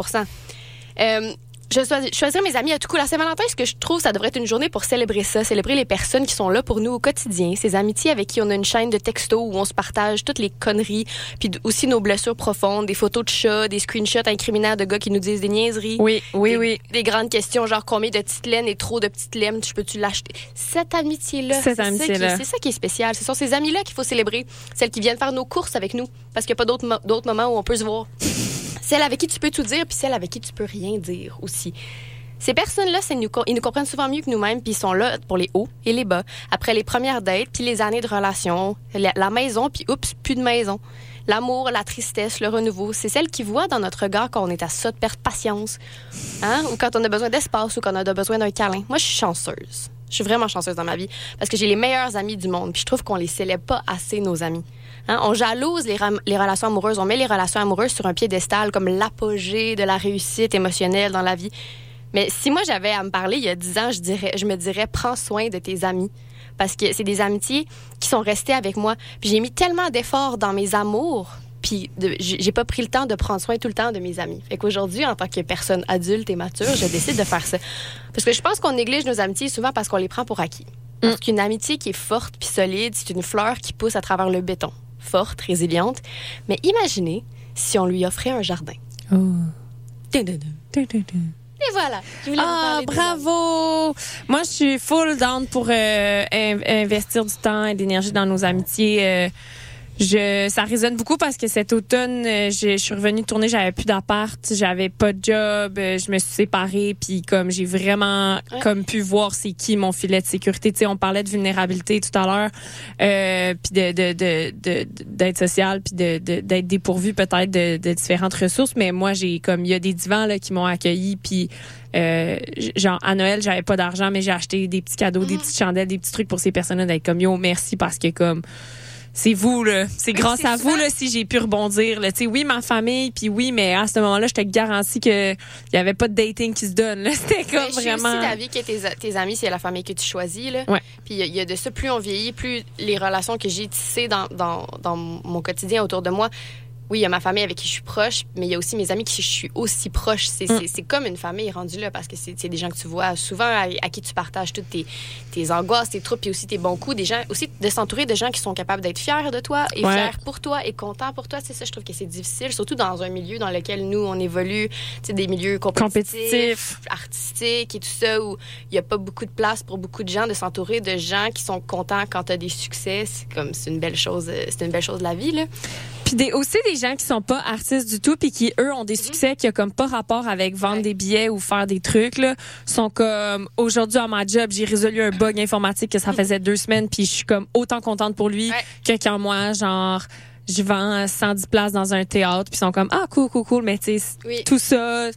Euh, je choisis- choisir mes amis à tout coup. La Saint-Valentin, ce que je trouve, ça devrait être une journée pour célébrer ça, célébrer les personnes qui sont là pour nous au quotidien, ces amitiés avec qui on a une chaîne de textos où on se partage toutes les conneries, puis aussi nos blessures profondes, des photos de chats, des screenshots incriminaires de gars qui nous disent des niaiseries. Oui, oui, Des- oui. Des grandes questions, genre combien de petites laines et trop de petites laines, tu peux-tu l'acheter? Cette amitié-là, c'est ça ça qui est spécial. Ce sont ces amis-là qu'il faut célébrer. Celles qui viennent faire nos courses avec nous, parce qu'il n'y a pas d'autres moments où on peut se voir. Celles avec qui tu peux tout dire, puis celles avec qui tu peux rien dire aussi. Ces personnes-là, nous, ils nous comprennent souvent mieux que nous-mêmes, puis ils sont là pour les hauts et les bas. Après les premières dates, puis les années de relation, la, maison, puis oups, plus de maison. L'amour, la tristesse, le renouveau, c'est celles qui voient dans notre regard quand on est à ça de perdre patience, hein? ou quand on a besoin d'espace, ou quand on a besoin d'un câlin. Moi, je suis chanceuse. Je suis vraiment chanceuse dans ma vie parce que j'ai les meilleurs amis du monde. Puis je trouve qu'on les célèbre pas assez, nos amis. Hein? On jalouse les, relations amoureuses. On met les relations amoureuses sur un piédestal comme l'apogée de la réussite émotionnelle dans la vie. Mais si moi j'avais à me parler il y a 10 ans, je, dirais, je me dirais prends soin de tes amis. Parce que c'est des amitiés qui sont restées avec moi. Puis j'ai mis tellement d'efforts dans mes amours. Puis j'ai j'ai pas pris le temps de prendre soin tout le temps de mes amis. Fait qu'aujourd'hui, en tant que personne adulte et mature, je décide de faire ça. Parce que je pense qu'on néglige nos amitiés souvent parce qu'on les prend pour acquis. Parce qu'une amitié qui est forte puis solide, c'est une fleur qui pousse à travers le béton. Forte, résiliente. Mais imaginez si on lui offrait un jardin. Dun, dun, dun. Et voilà. Je voulais vous Ah, bravo! Moi, je suis full down pour euh, in- investir du temps et de l'énergie dans nos amitiés. Euh, je, ça résonne beaucoup parce que cet automne, euh, je, je suis revenue tourner, j'avais plus d'appart, j'avais pas de job, euh, je me suis séparée, puis comme j'ai vraiment Ouais. comme pu voir c'est qui mon filet de sécurité. Tu sais, on parlait de vulnérabilité tout à l'heure, euh, puis de de de de- d'être social, puis de de- d'être dépourvu peut-être de, de différentes ressources. Mais moi, j'ai comme il y a des divans là qui m'ont accueilli, puis euh, genre à Noël, j'avais pas d'argent, mais j'ai acheté des petits cadeaux, des petites chandelles, des petits trucs pour ces personnes-là d'être comme yo, merci parce que comme c'est vous là, c'est grâce c'est à vous là si j'ai pu rebondir là. Tu sais, oui ma famille, puis oui, mais à ce moment-là, je te garantis que il y avait pas de dating qui se donne. C'était Mais comme je suis vraiment. aussi d'avis que tes, tes amis, c'est la famille que tu choisis. Là. Ouais. Puis il y a- il y, a de ça, plus on vieillit, plus les relations que j'ai tissées dans, dans, dans mon quotidien autour de moi. Oui, il y a ma famille avec qui je suis proche, mais il y a aussi mes amis qui je suis aussi proche. C'est Mm. comme une famille rendue là parce que c'est des gens que tu vois souvent, à, à qui tu partages toutes tes, tes angoisses, tes troubles, puis aussi tes bons coups. Des gens, aussi de s'entourer de gens qui sont capables d'être fiers de toi et Ouais. fiers pour toi et contents pour toi. C'est ça, je trouve que c'est difficile, surtout dans un milieu dans lequel nous, on évolue, des milieux compétitifs, Compétitif. artistique et tout ça où il y a pas beaucoup de place pour beaucoup de gens de s'entourer de gens qui sont contents quand tu as des succès c'est comme c'est une belle chose euh, c'est une belle chose de la vie là Puis des, aussi des gens qui sont pas artistes du tout puis qui eux ont des succès qui a comme pas rapport avec vendre Ouais. des billets ou faire des trucs là, sont comme aujourd'hui à ma job, j'ai résolu un bug informatique que ça faisait deux semaines puis je suis comme autant contente pour lui Ouais. que quand moi genre je vends 110 places dans un théâtre puis ils sont comme ah cool cool cool mais tu sais oui tout ça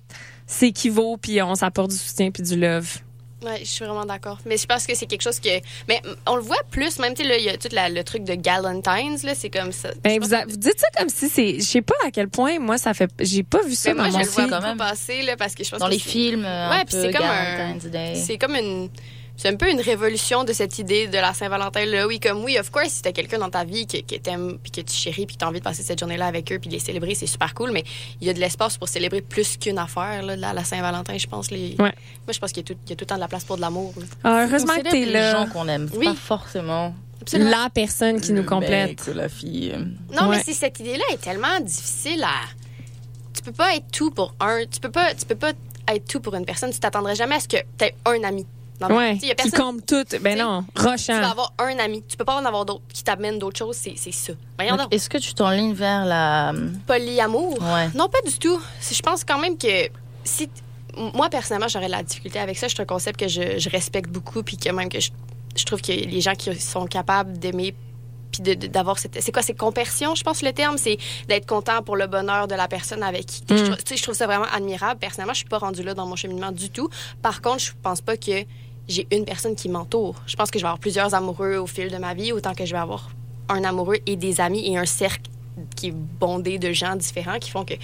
s'équivaut puis on s'apporte du soutien puis du love. Ouais, je suis vraiment d'accord mais je pense que c'est quelque chose que mais on le voit plus même tu sais là il y a tout la- le truc de Galentine's là c'est comme ça Ben Je vous, a- vous dites ça comme si c'est je sais pas à quel point moi ça fait j'ai pas vu ça Mais moi dans je mon le vois quand même. passer là parce que je pense Dans que les c'est- films, Ouais, un puis peu c'est comme un-. C'est comme une. C'est un peu une révolution de cette idée de la Saint-Valentin. Là. Oui, comme oui, of course, si t'as quelqu'un dans ta vie que, que t'aimes, puis que tu chéris, puis que t'as envie de passer cette journée-là avec eux, puis de les célébrer, c'est super cool. Mais il y a de l'espace pour célébrer plus qu'une affaire, là, la, la Saint-Valentin, je pense. Les... Ouais. Moi, je pense qu'il y, a tout- il y a tout le temps de la place pour de l'amour. là. Ah, heureusement que t'es les là. gens qu'on aime, Oui. pas forcément Absolument. La personne qui nous le complète. mec ou la fille. euh. Non, Ouais. mais c'est cette idée-là est tellement difficile à. Tu peux pas être tout pour un. Tu peux pas, tu peux pas être tout pour une personne. Tu t'attendrais jamais à ce que tu aies un ami. Vie. Ouais, y a qui personne comble tout. Ben non, Tu vas rochant. avoir un ami. Tu peux pas en avoir d'autres qui t'amènent d'autres choses. C'est c'est ça. Voyons Donc. Est-ce que tu t'enlignes vers la. Polyamour? Ouais. Non, pas du tout. Je pense quand même que si. Moi, personnellement, j'aurais de la difficulté avec ça. C'est un concept que je, je respecte beaucoup, puis que même que je, je trouve que les gens qui sont capables d'aimer puis de- de- d'avoir cette c'est quoi c'est compersion je pense le terme? C'est d'être content pour le bonheur de la personne avec qui je, trouve, tu sais, je trouve ça vraiment admirable personnellement je suis pas rendue là dans mon cheminement du tout par contre je pense pas que j'ai une personne qui m'entoure. Je pense que je vais avoir plusieurs amoureux au fil de ma vie autant que je vais avoir un amoureux et des amis et un cercle qui est bondé de gens différents qui font que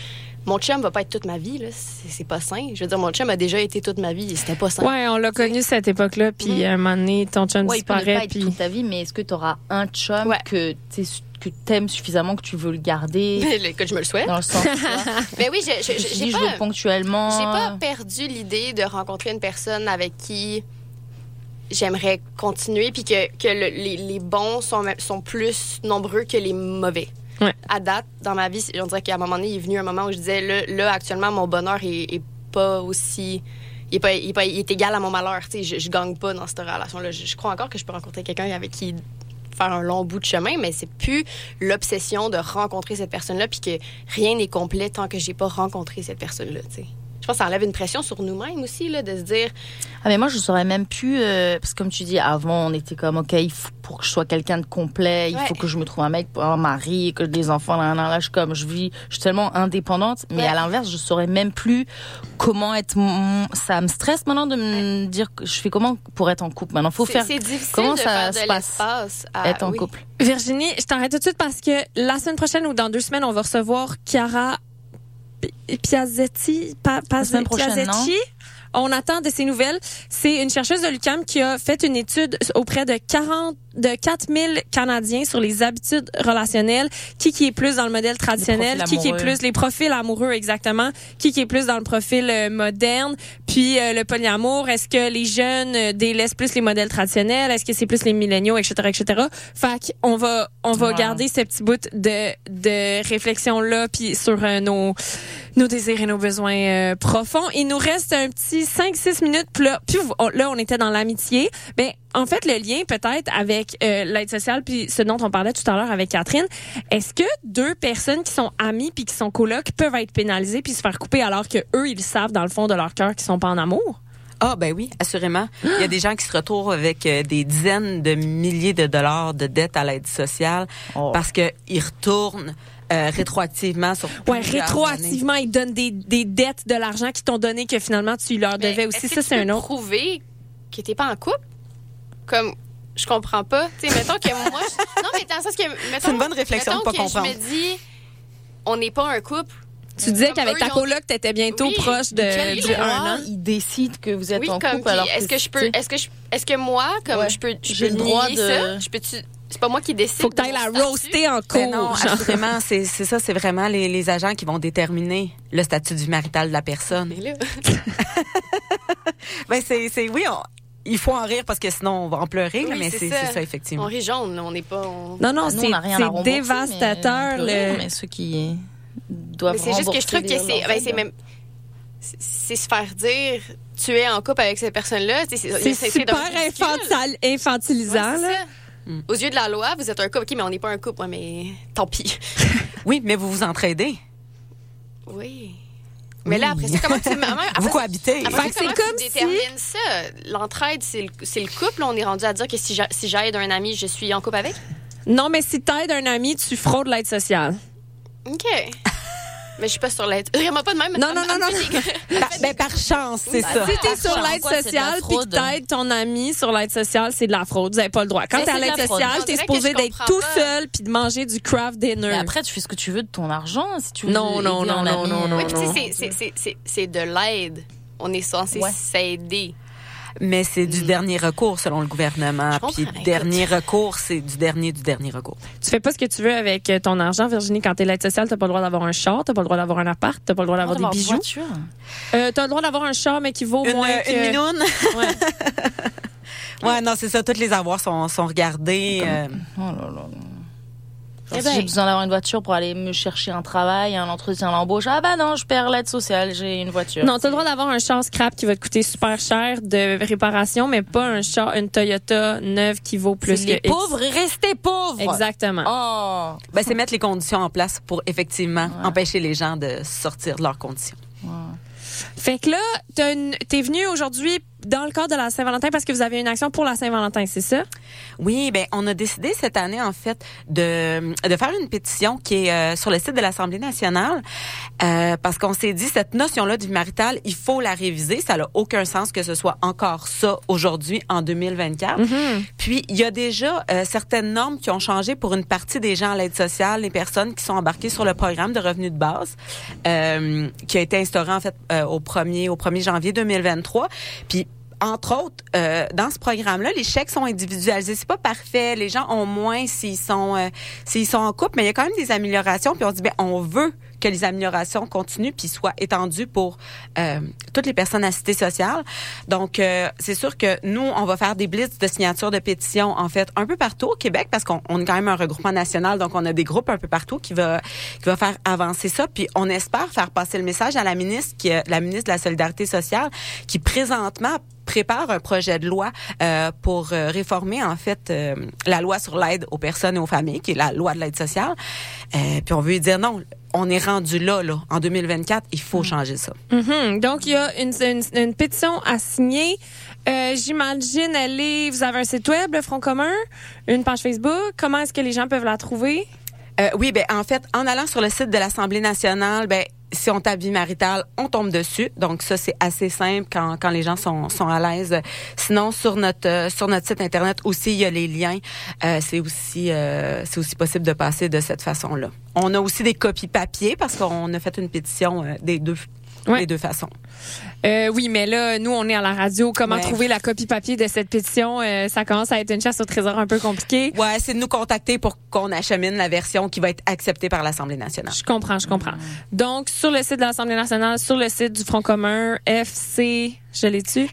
mon chum va pas être toute ma vie là. C'est pas sain. Je veux dire mon chum a déjà été toute ma vie. Et c'était pas sain. Ouais, on l'a connu cette époque-là, puis Mhm. à un moment donné, ton chum Ouais, il peut ne pas disparaît, être toute ta vie, mais est-ce que tu auras un chum Ouais. que tu que t'aimes suffisamment que tu veux le garder? Que je me le souhaite. Dans le sens mais oui je- je- je- j'ai pas ponctuellement. J'ai pas perdu l'idée de rencontrer une personne avec qui j'aimerais continuer, puis que, que le- les, les bons sont, sont plus nombreux que les mauvais. Ouais. À date, dans ma vie, on dirait qu'à un moment donné, il est venu un moment où je disais, là, là actuellement, mon bonheur est, est pas aussi... Il est, pas, il est, pas- il est égal à mon malheur. Tu sais, je, je gagne pas dans cette relation-là. Je, je crois encore que je peux rencontrer quelqu'un avec qui faire un long bout de chemin, mais c'est plus l'obsession de rencontrer cette personne-là, puis que rien n'est complet tant que j'ai pas rencontré cette personne-là. Pense que ça enlève une pression sur nous-mêmes aussi, là, de se dire, Ah mais moi je saurais même plus euh, parce que comme tu dis avant on était comme ok il faut pour que je sois quelqu'un de complet il Ouais. faut que je me trouve un mec un mari que j'ai des enfants là, là, là, je suis comme je vis je suis tellement indépendante mais Ouais. à l'inverse je saurais même plus comment être mon- ça me stresse maintenant de me dire que je fais comment pour être en couple maintenant faut c'est faire c'est difficile comment de ça faire se de passe, à être en oui. couple Virginie, je t'arrête tout de suite parce que la semaine prochaine ou dans deux semaines, on va recevoir Chiara Piazzetti. Pa- prochaine, Piazzetti. On attend de ses nouvelles. C'est une chercheuse de l'UQAM qui a fait une étude auprès de 40, de 4000 Canadiens sur les habitudes relationnelles. Qui qui est plus dans le modèle traditionnel? Qui qui est plus les profils amoureux, exactement? Qui qui est plus dans le profil euh, moderne? Puis euh, le polyamour, est-ce que les jeunes euh, délaissent plus les modèles traditionnels? Est-ce que c'est plus les milléniaux, etc., etc.? Fait qu'on va, on va Wow. garder ce petit bout de, de réflexion-là, puis sur euh, nos, nos désirs et nos besoins euh, profonds. Il nous reste un petit 5-6 minutes. Puis là, on- là, on était dans l'amitié. Ben, en fait, le lien peut-être avec euh, l'aide sociale, puis ce dont on parlait tout à l'heure avec Catherine, est-ce que deux personnes qui sont amies puis qui sont colocs peuvent être pénalisées puis se faire couper alors que eux, ils savent dans le fond de leur cœur qu'ils sont pas en amour? Ah ben oui, assurément. Il y a des gens qui se retrouvent avec euh, des dizaines de milliers de dollars de dettes à l'aide sociale Oh. parce que ils retournent euh, rétroactivement sur Ouais, années. rétroactivement, ils donnent des, des dettes de l'argent qu'ils t'ont donné que finalement tu leur Mais devais est-ce aussi. que Ça, tu c'est peux un autre. prouver que t'es pas en couple? Comme, je comprends pas. Tu sais, mettons que moi. je- Non, mais dans le sens que. mettons- C'est une bonne réflexion de pas que comprendre. Je me dis, on n'est pas un couple. Tu disais qu'avec ta coloc, t'étais bientôt Oui, proche de, du droit un an. ils décident que vous êtes oui, en couple alors Est-ce que je peux. tu Est-ce que je. Est-ce que moi, comme, Ouais. je peux. Je J'ai peux le droit de- ça? Je peux-tu. C'est pas moi qui décide. Faut que t'ailles la roaster en Ben non, cours. assurément, c'est ça, c'est vraiment les, les agents qui vont déterminer le statut du marital de la personne. Mais là, Ben c'est oui, on- il faut en rire parce que sinon on va en pleurer, là, mais c'est ça. ça on effectivement. rit jaune, là, on n'est pas. on- Non, non, c'est dévastateur. Mais, le- mais ceux qui doivent c'est juste que je trouve que c'est. Ben, même. c'est- se faire dire, tu es en couple avec cette personne-là. C'est super infantil- Ouais, infantilisant. c'est là. ça. Aux yeux de la loi, vous êtes un couple. OK, mais on n'est pas un couple. Ouais, mais tant pis. Oui, mais vous vous entraidez. Oui. Mais là, après ça, comment tu. après Vous cohabitez. après c'est comme tu si- détermines ça? L'entraide, c'est le, le couple? On est rendu à dire que si j'a- si j'aide un ami, je suis en couple avec? Non, mais si t'aides un ami, tu fraudes l'aide sociale. OK. mais je suis pas sur l'aide. Vraiment pas de même. Non, non, non, non. Par, ben, par chance, c'est ça. Si t'es sur l'aide sociale puis que ton ami sur l'aide sociale, c'est de la fraude. Vous avez pas le droit. Quand Mais t'es à l'aide sociale, t'es supposé d'être tout seul puis de manger du craft dinner. Mais après, tu fais ce que tu veux de ton argent si tu veux. Non, non, non, non, non, non, Oui, puis c'est- de l'aide. On est censé s'aider. Mais c'est du dernier recours selon le gouvernement. Puis écoute. dernier recours, c'est du dernier du dernier recours. Tu fais pas ce que tu veux avec euh, ton argent, Virginie. Quand t'es l'aide sociale, t'as pas le droit d'avoir un char, t'as pas le droit d'avoir un appart, t'as pas le droit d'avoir Avoir des bijoux. voiture. Euh, t'as le droit d'avoir un char, mais qui vaut Une, moins euh, que... une minoune? Ouais. Ouais, non, c'est ça. Toutes les avoirs sont, sont regardés. euh, Oh là là. Eh si ben. j'ai besoin d'avoir une voiture pour aller me chercher un travail, un entretien d'embauche. Ah bah non, je perds l'aide sociale, j'ai une voiture. Non, t'as le droit d'avoir un char scrap qui va te coûter super cher de réparation, mais pas un char, une Toyota neuve qui vaut plus que les X. pauvres restez pauvres. Exactement. Oh. ben, c'est mettre les conditions en place pour effectivement empêcher les gens de sortir de leurs conditions. Fait que là, t'as une- t'es venu aujourd'hui dans le cadre de la Saint-Valentin parce que vous avez une action pour la Saint-Valentin, c'est ça? Oui, ben on a décidé cette année en fait de de faire une pétition qui est euh, sur le site de l'Assemblée nationale euh, parce qu'on s'est dit cette notion là du marital, il faut la réviser, ça n'a aucun sens que ce soit encore ça aujourd'hui en 2024. Puis il y a déjà euh, certaines normes qui ont changé pour une partie des gens à l'aide sociale, les personnes qui sont embarquées sur le programme de revenu de base euh, qui a été instauré en fait euh, au 1er au 1er janvier 2023. Puis entre autres, euh, dans ce programme-là, les chèques sont individualisés. C'est pas parfait. Les gens ont moins s'ils sont euh, s'ils sont en couple, mais il y a quand même des améliorations. Puis on dit, ben, on veut que les améliorations continuent puis soient étendues pour euh, toutes les personnes à cité sociale. Donc, euh, c'est sûr que nous, on va faire des blitz de signatures de pétitions, en fait, un peu partout au Québec, parce qu'on on est quand même un regroupement national, donc on a des groupes un peu partout qui va qui va faire avancer ça. Puis on espère faire passer le message à la ministre, qui est la ministre de la Solidarité sociale, qui présentement prépare un projet de loi euh, pour réformer en fait la loi sur l'aide aux personnes et aux familles, qui est la loi de l'aide sociale. Puis on veut dire non, on est rendu là, là, en 2024, il faut changer ça. Mhm. Donc, il y a une, une, une pétition à signer. Euh, J'imagine, elle est. Vous avez un site web, le Front commun, une page Facebook. Comment est-ce que les gens peuvent la trouver? Euh, oui, ben en fait, en allant sur le site de l'Assemblée nationale, ben si on tape vie maritale, on tombe dessus. Donc ça c'est assez simple quand, quand les gens sont, sont à l'aise. Sinon sur notre euh, sur notre site internet aussi il y a les liens. Euh, c'est aussi euh, c'est aussi possible de passer de cette façon-là. On a aussi des copies papier parce qu'on a fait une pétition euh, des deux Ouais. des deux façons. Euh, oui, mais là, nous, on est à la radio. Comment Ouais. trouver la copie papier de cette pétition? Euh, ça commence à être une chasse au trésor un peu compliquée. Ouais, c'est de nous contacter pour qu'on achemine la version qui va être acceptée par l'Assemblée nationale. Je comprends, je comprends. Donc, sur le site de l'Assemblée nationale, sur le site du Front commun, FC, je l'ai tu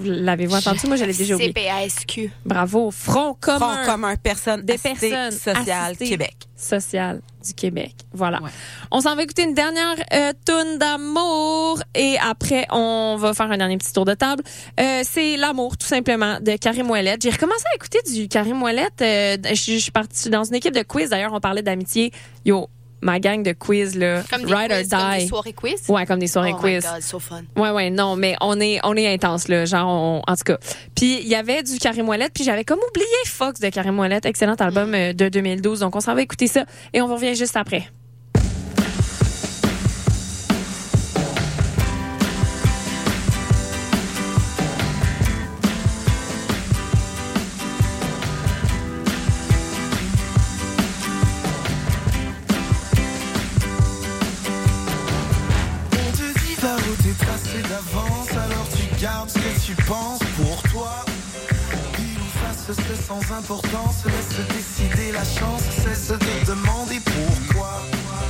fcpasq.qc.ca. L'avez-vous entendu? Moi, je l'ai déjà oublié. CPASQ. Bravo. Front commun. Front commun, personne Des personnes sociale assistées. Québec. social du Québec. Voilà. Ouais. On s'en va écouter une dernière euh, toune d'amour et après on va faire un dernier petit tour de table. Euh, c'est l'amour tout simplement de Karim Ouellette. J'ai recommencé à écouter du Karim Ouellette. Euh, je, je suis partie dans une équipe de quiz. D'ailleurs, on parlait d'amitié. Yo, ma gang de quiz là, Comme des, ride quiz, or comme des die. soirées quiz? Ouais, comme des soirées oh my quiz. God, so fun. Ouais, ouais, non, mais on est, on est intense, là. Genre, on- en tout cas. Puis, il y avait du Karim Ouellette, puis j'avais comme oublié Fox de Karim Ouellette. Excellent album euh, de 2012. Donc, on s'en va écouter ça et on vous revient juste après. Tu penses pour toi. C'est sans importance, laisse décider la chance, cesse de demander pourquoi.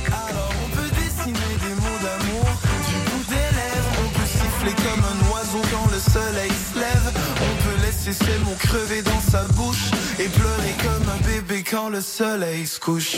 Alors on peut dessiner des mots d'amour du bout des lèvres, on peut siffler comme un oiseau quand le soleil se lève, on peut laisser ses mots crever dans sa bouche et pleurer comme un bébé quand le soleil se couche.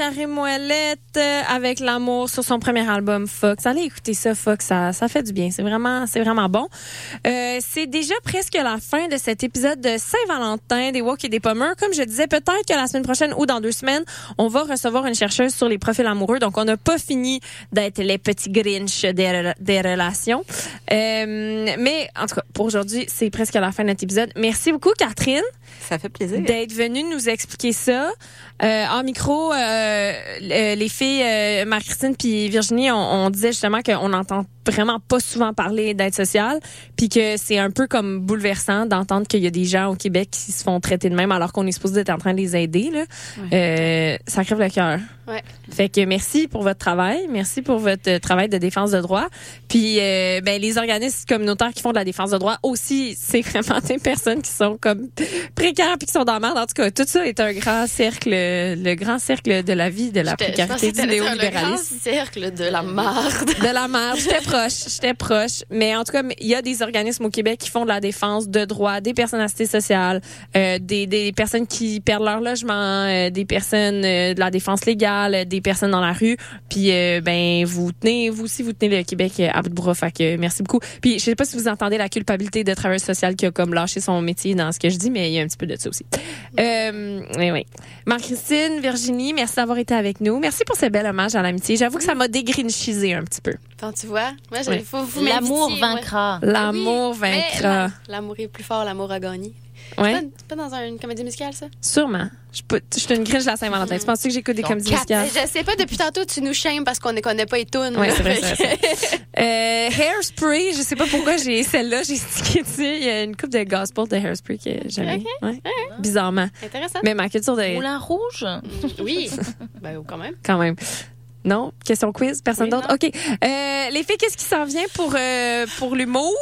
Karim Ouellette euh, avec l'amour sur son premier album Fox. Allez écouter ça, Fox, ça, ça fait du bien. C'est vraiment, c'est vraiment bon. Euh, c'est déjà presque la fin de cet épisode de Saint-Valentin des Walk et des Pommers. Comme je disais, peut-être que la semaine prochaine ou dans deux semaines, on va recevoir une chercheuse sur les profils amoureux. Donc, on n'a pas fini d'être les petits Grinch des, des relations. Euh, mais en tout cas, pour aujourd'hui, c'est presque la fin de notre épisode. Merci beaucoup, Catherine Ça fait plaisir. d'être venue nous expliquer ça. Euh, en micro, euh, le- les filles, euh, Marie-Christine puis Virginie, on, on disait justement qu'on n'entend vraiment pas souvent parler d'aide sociale, puis que c'est un peu comme bouleversant d'entendre qu'il y a des gens au Québec qui se font traiter de même alors qu'on est supposé être en train de les aider. Là. Euh, ça crève le cœur. Ouais. Fait que merci pour votre travail, merci pour votre euh, travail de défense de droit. Puis euh, ben les organismes communautaires qui font de la défense de droit aussi, c'est vraiment des personnes qui sont comme précaires puis qui sont dans la merde. En tout cas, tout ça est un grand cercle, le grand cercle de la vie, de la précarité du dire Le néolibéralisme grand cercle de la marde. de la merde. J'étais proche, j'étais proche. Mais en tout cas, il y a des organismes au Québec qui font de la défense de droits des personnes assistées sociales, euh, des, des personnes qui perdent leur logement, euh, des personnes euh, de la défense légale, euh, des personnes dans la rue. Puis euh, ben vous tenez, vous aussi vous tenez le Québec euh, à bout de bras. Fait que merci beaucoup. Puis je sais pas si vous entendez la culpabilité de travailleur social qui a comme lâché son métier dans ce que je dis, mais il y a un petit peu de ça aussi. Euh, oui, oui. Marie-Christine, Virginie, merci d'avoir été avec nous. Merci pour ce bel hommage à l'amitié. J'avoue que ça m'a dégrinchisé un petit peu. Quand tu vois, moi, j'ai- Ouais. faut vous L'amour vaincra. L'amour Mais vaincra. la- L'amour est plus fort, l'amour a gagné. Ouais, C'est pas, pas dans un- une comédie musicale, ça? sûrement. Je peux- je suis une gringe de la Saint-Valentin. Tu penses que j'écoute des Donc, comédies quatre. musicales? Je sais pas, depuis tantôt, tu nous shames parce qu'on ne connaît pas les tunes. Ouais, c'est vrai. Euh, Hairspray, je sais pas pourquoi j'ai celle-là, j'ai stické dessus. Il y a une coupe de gospel de Hairspray que j'aime. Ouais. Bizarrement. Intéressant. Mais ma culture de Moulin rouge? Oui. ben, quand même. quand même. Non? Question quiz? Personne Oui, d'autre? OK. Euh, les filles, qu'est-ce qui s'en vient pour, euh, pour l'humour?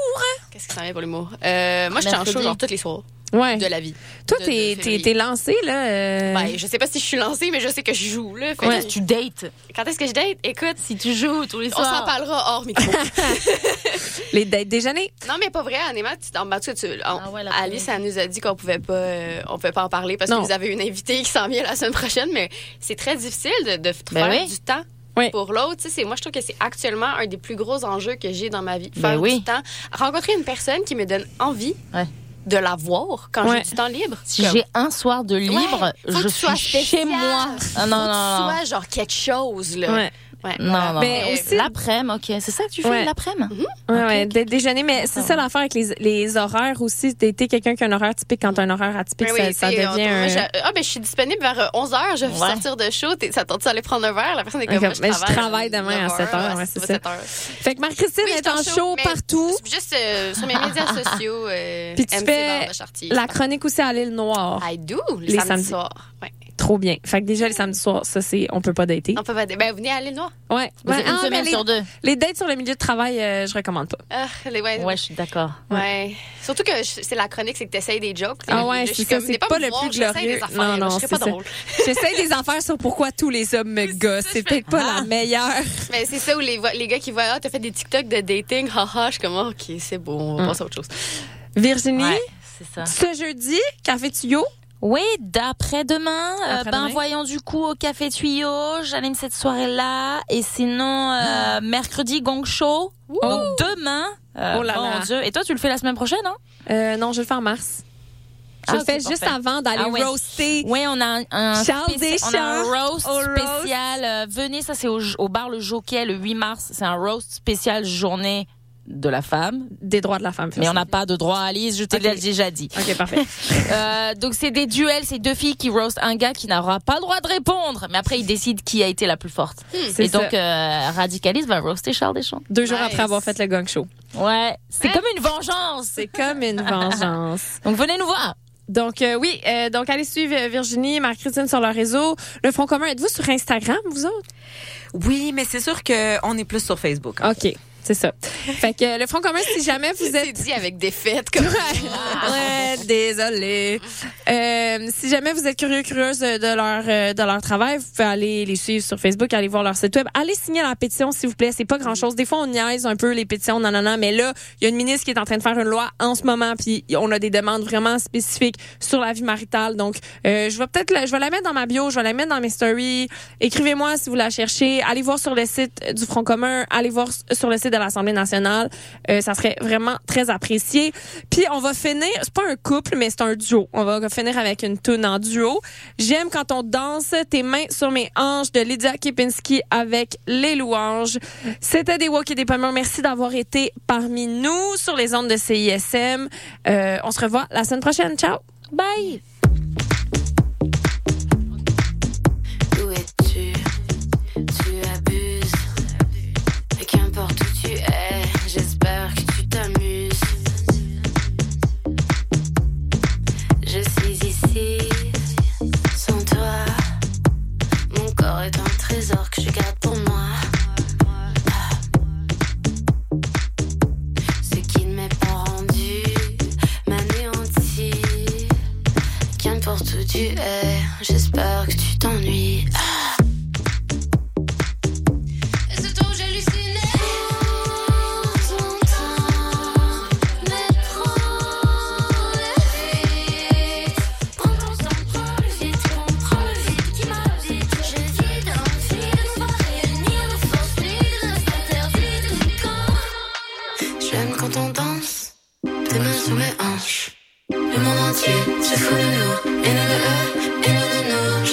Qu'est-ce qui s'en vient pour l'humour? Euh, moi, je suis en show genre tous les soirs Ouais. de la vie. Toi, de- t'es, de t'es, t'es lancé, là. euh, Ben, je sais pas si je suis lancée, mais je sais que je joue. Là. Que- Tu dates. Quand est-ce que je date? Écoute, Si tu joues tous les on s'en soirs. parlera hors micro. les dates déjeuner. non, mais pas vrai, honnêtement. Tu, en, en tout cas, tu- on- Ah ouais, Alice, elle nous a dit qu'on pouvait pas, euh, on pouvait pas en parler parce Non. que vous avez une invitée qui s'en vient la semaine prochaine, mais c'est très difficile de, de Ben faire oui. du temps. Oui. Pour l'autre, c'est- moi je trouve que c'est actuellement un des plus gros enjeux que j'ai dans ma vie. Ben Faire oui. du temps, rencontrer une personne qui me donne envie Ouais. De la voir quand Ouais. j'ai du temps libre. Si j'ai un soir de libre, Ouais, que je suis chez moi. Ah, non, Faut que non, tu non. sois genre quelque chose là. Ouais. Ouais, Non, non. Mais aussi- l'après-midi, ok. C'est ça que tu fais Ouais. l'après-midi? Ouais, Ok, ouais, ok. dé- déjeuner, mais c'est ça l'affaire avec les, les horaires aussi. T'es quelqu'un qui a un horaire typique quand t'as un horaire atypique, Ben oui, ça, devient un... j'ai- Ah, ben, je suis disponible vers 11h. Je vais Ouais. sortir de show. Ça tente d'aller prendre un verre? La personne est comme Ok, moi, je mais je travaille. travaille demain à 9 7 heures, ouais, c'est ça. 7 heures. Fait que Marie-Christine Oui, est en show partout. Juste euh, sur mes médias sociaux. Euh, Puis tu MC fais Chartier. La chronique aussi à l'île Noire. I do, le Les samedi samedis. soir. Ouais. Trop bien. Fait que déjà, les samedis soirs, ça, c'est, on peut pas dater. On peut pas. Ben, venez à l'île Noire. Ouais. Vous Ouais, une ah, semaine les, sur deux. les dates sur le milieu de travail, euh, je recommande pas. Les, ouais, Ouais, je suis d'accord. Ouais. Surtout que c'est la chronique, c'est que t'essayes des jokes. Ah ouais, c'est ça, c'est pas me le plus j'essaye glorieux. des affaires, Non, non, c'est pas ça. drôle. J'essaie des affaires sur pourquoi tous les hommes me gossent. C'est peut-être pas la meilleure. Mais c'est ça où les, les gars qui voient, ah, t'as fait des TikTok de dating, haha, je suis comme, ah, ok, c'est bon, on va Mm. passer à autre chose. Virginie, ça. ce jeudi, Café Tuyau. Oui, d'après-demain, euh, ben voyons du coup au Café Tuyau, j'anime cette soirée-là. Et sinon, euh, mercredi, Gong Show. Donc demain, euh, Oh là mon là. Dieu. Et toi, tu le fais la semaine prochaine, hein? Euh, non, je le faire en mars. Je Ah, le ok, fais juste parfait. avant d'aller Ah ouais. roaster. Oui, on a un, un on a un roast spécial. Venez, ça c'est au, au bar Le Jockey le 8 mars. C'est un roast spécial journée de la femme. Des droits de la femme. Mais on n'a pas de droit, Alice, je t'ai déjà dit. OK, parfait. Euh, donc c'est des duels, c'est deux filles qui roast un gars qui n'aura pas le droit de répondre, mais après ils décident qui a été la plus forte. C'est Et donc euh, Radicaliste va roaster Charles Deschamps. Deux jours Nice. après avoir fait le gang show. Ouais, c'est comme une vengeance. C'est comme une vengeance. Donc venez nous voir. Donc euh, oui, euh, donc allez suivre Virginie, Marie-Christine sur leur réseau. Le Front commun, êtes-vous sur Instagram, vous autres? Oui, mais c'est sûr qu'on est plus sur Facebook. OK, c'est ça. Fait que le Front commun, si jamais vous C'est êtes... dit avec des fêtes, comme. Ouais, désolée. Euh, si jamais vous êtes curieux, curieuse de leur, euh, de leur travail, vous pouvez aller les suivre sur Facebook, aller voir leur site web. Allez signer la pétition, s'il vous plaît. C'est pas grand chose. Des fois, on niaise un peu les pétitions, non, non, non. Mais là, il y a une ministre qui est en train de faire une loi en ce moment, puis on a des demandes vraiment spécifiques sur la vie maritale. Donc, euh, je vais peut-être, la- je vais la mettre dans ma bio, je vais la mettre dans mes stories. Écrivez-moi si vous la cherchez. Allez voir sur le site du Front commun. Allez voir sur le site de l'Assemblée nationale. Euh, ça serait vraiment très apprécié. Puis on va finir, c'est pas un couple, mais c'est un duo. On va finir avec une tune en duo. J'aime quand on danse tes mains sur mes hanches de Lydia Kipinski avec les louanges. C'était des walk et des pommers. Merci d'avoir été parmi nous sur les ondes de CISM. Euh, on se revoit la semaine prochaine. Ciao. Bye. J'espère que tu t'ennuies.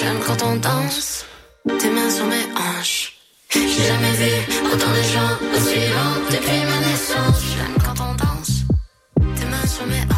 J'aime quand on danse, tes mains sur mes hanches. J'ai jamais vu autant de gens aussi vivants depuis ma naissance. J'aime quand on danse, tes mains sur mes hanches.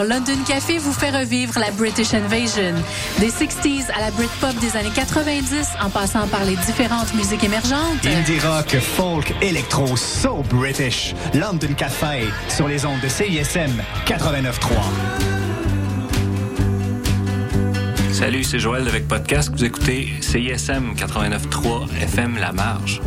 20h, London Café vous fait revivre la British Invasion. Des 60s à la Britpop des années 90, en passant par les différentes musiques émergentes. Indie rock, folk, électro, so British. London Café sur les ondes de CISM 89.3. Salut, c'est Joël avec Podcast. Vous écoutez CISM 89.3 FM La Marge.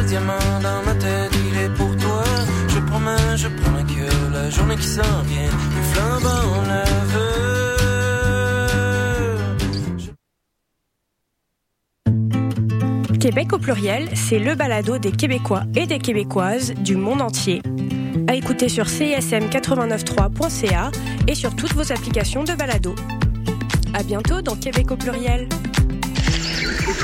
Ce diamant dans ma tête, il est pour toi. Je promets, je promets que la journée qui s'en vient, plus flambant nerveux. Québec au pluriel, c'est le balado des Québécois et des Québécoises du monde entier. À écouter sur cism893.ca et sur toutes vos applications de balado. À bientôt dans Québec au pluriel.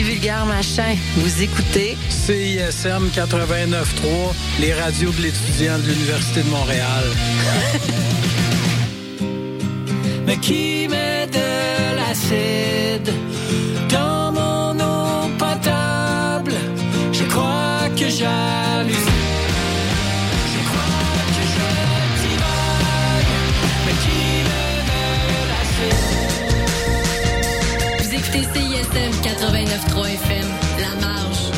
Ici Vulgaire Machin, vous écoutez CISM 89.3, les radios de l'étudiant de l'Université de Montréal. Mais qui met de l'acide dans mon eau potable? Je crois que j'hallucine. Je crois que je divague. Mais qui met de l'acide? Vous écoutez CISM 89.3 FM, La Marge.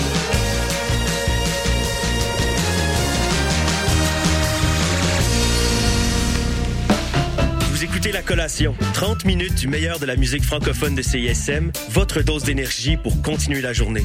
Vous écoutez La Collation, 30 minutes du meilleur de la musique francophone de CISM, votre dose d'énergie pour continuer la journée.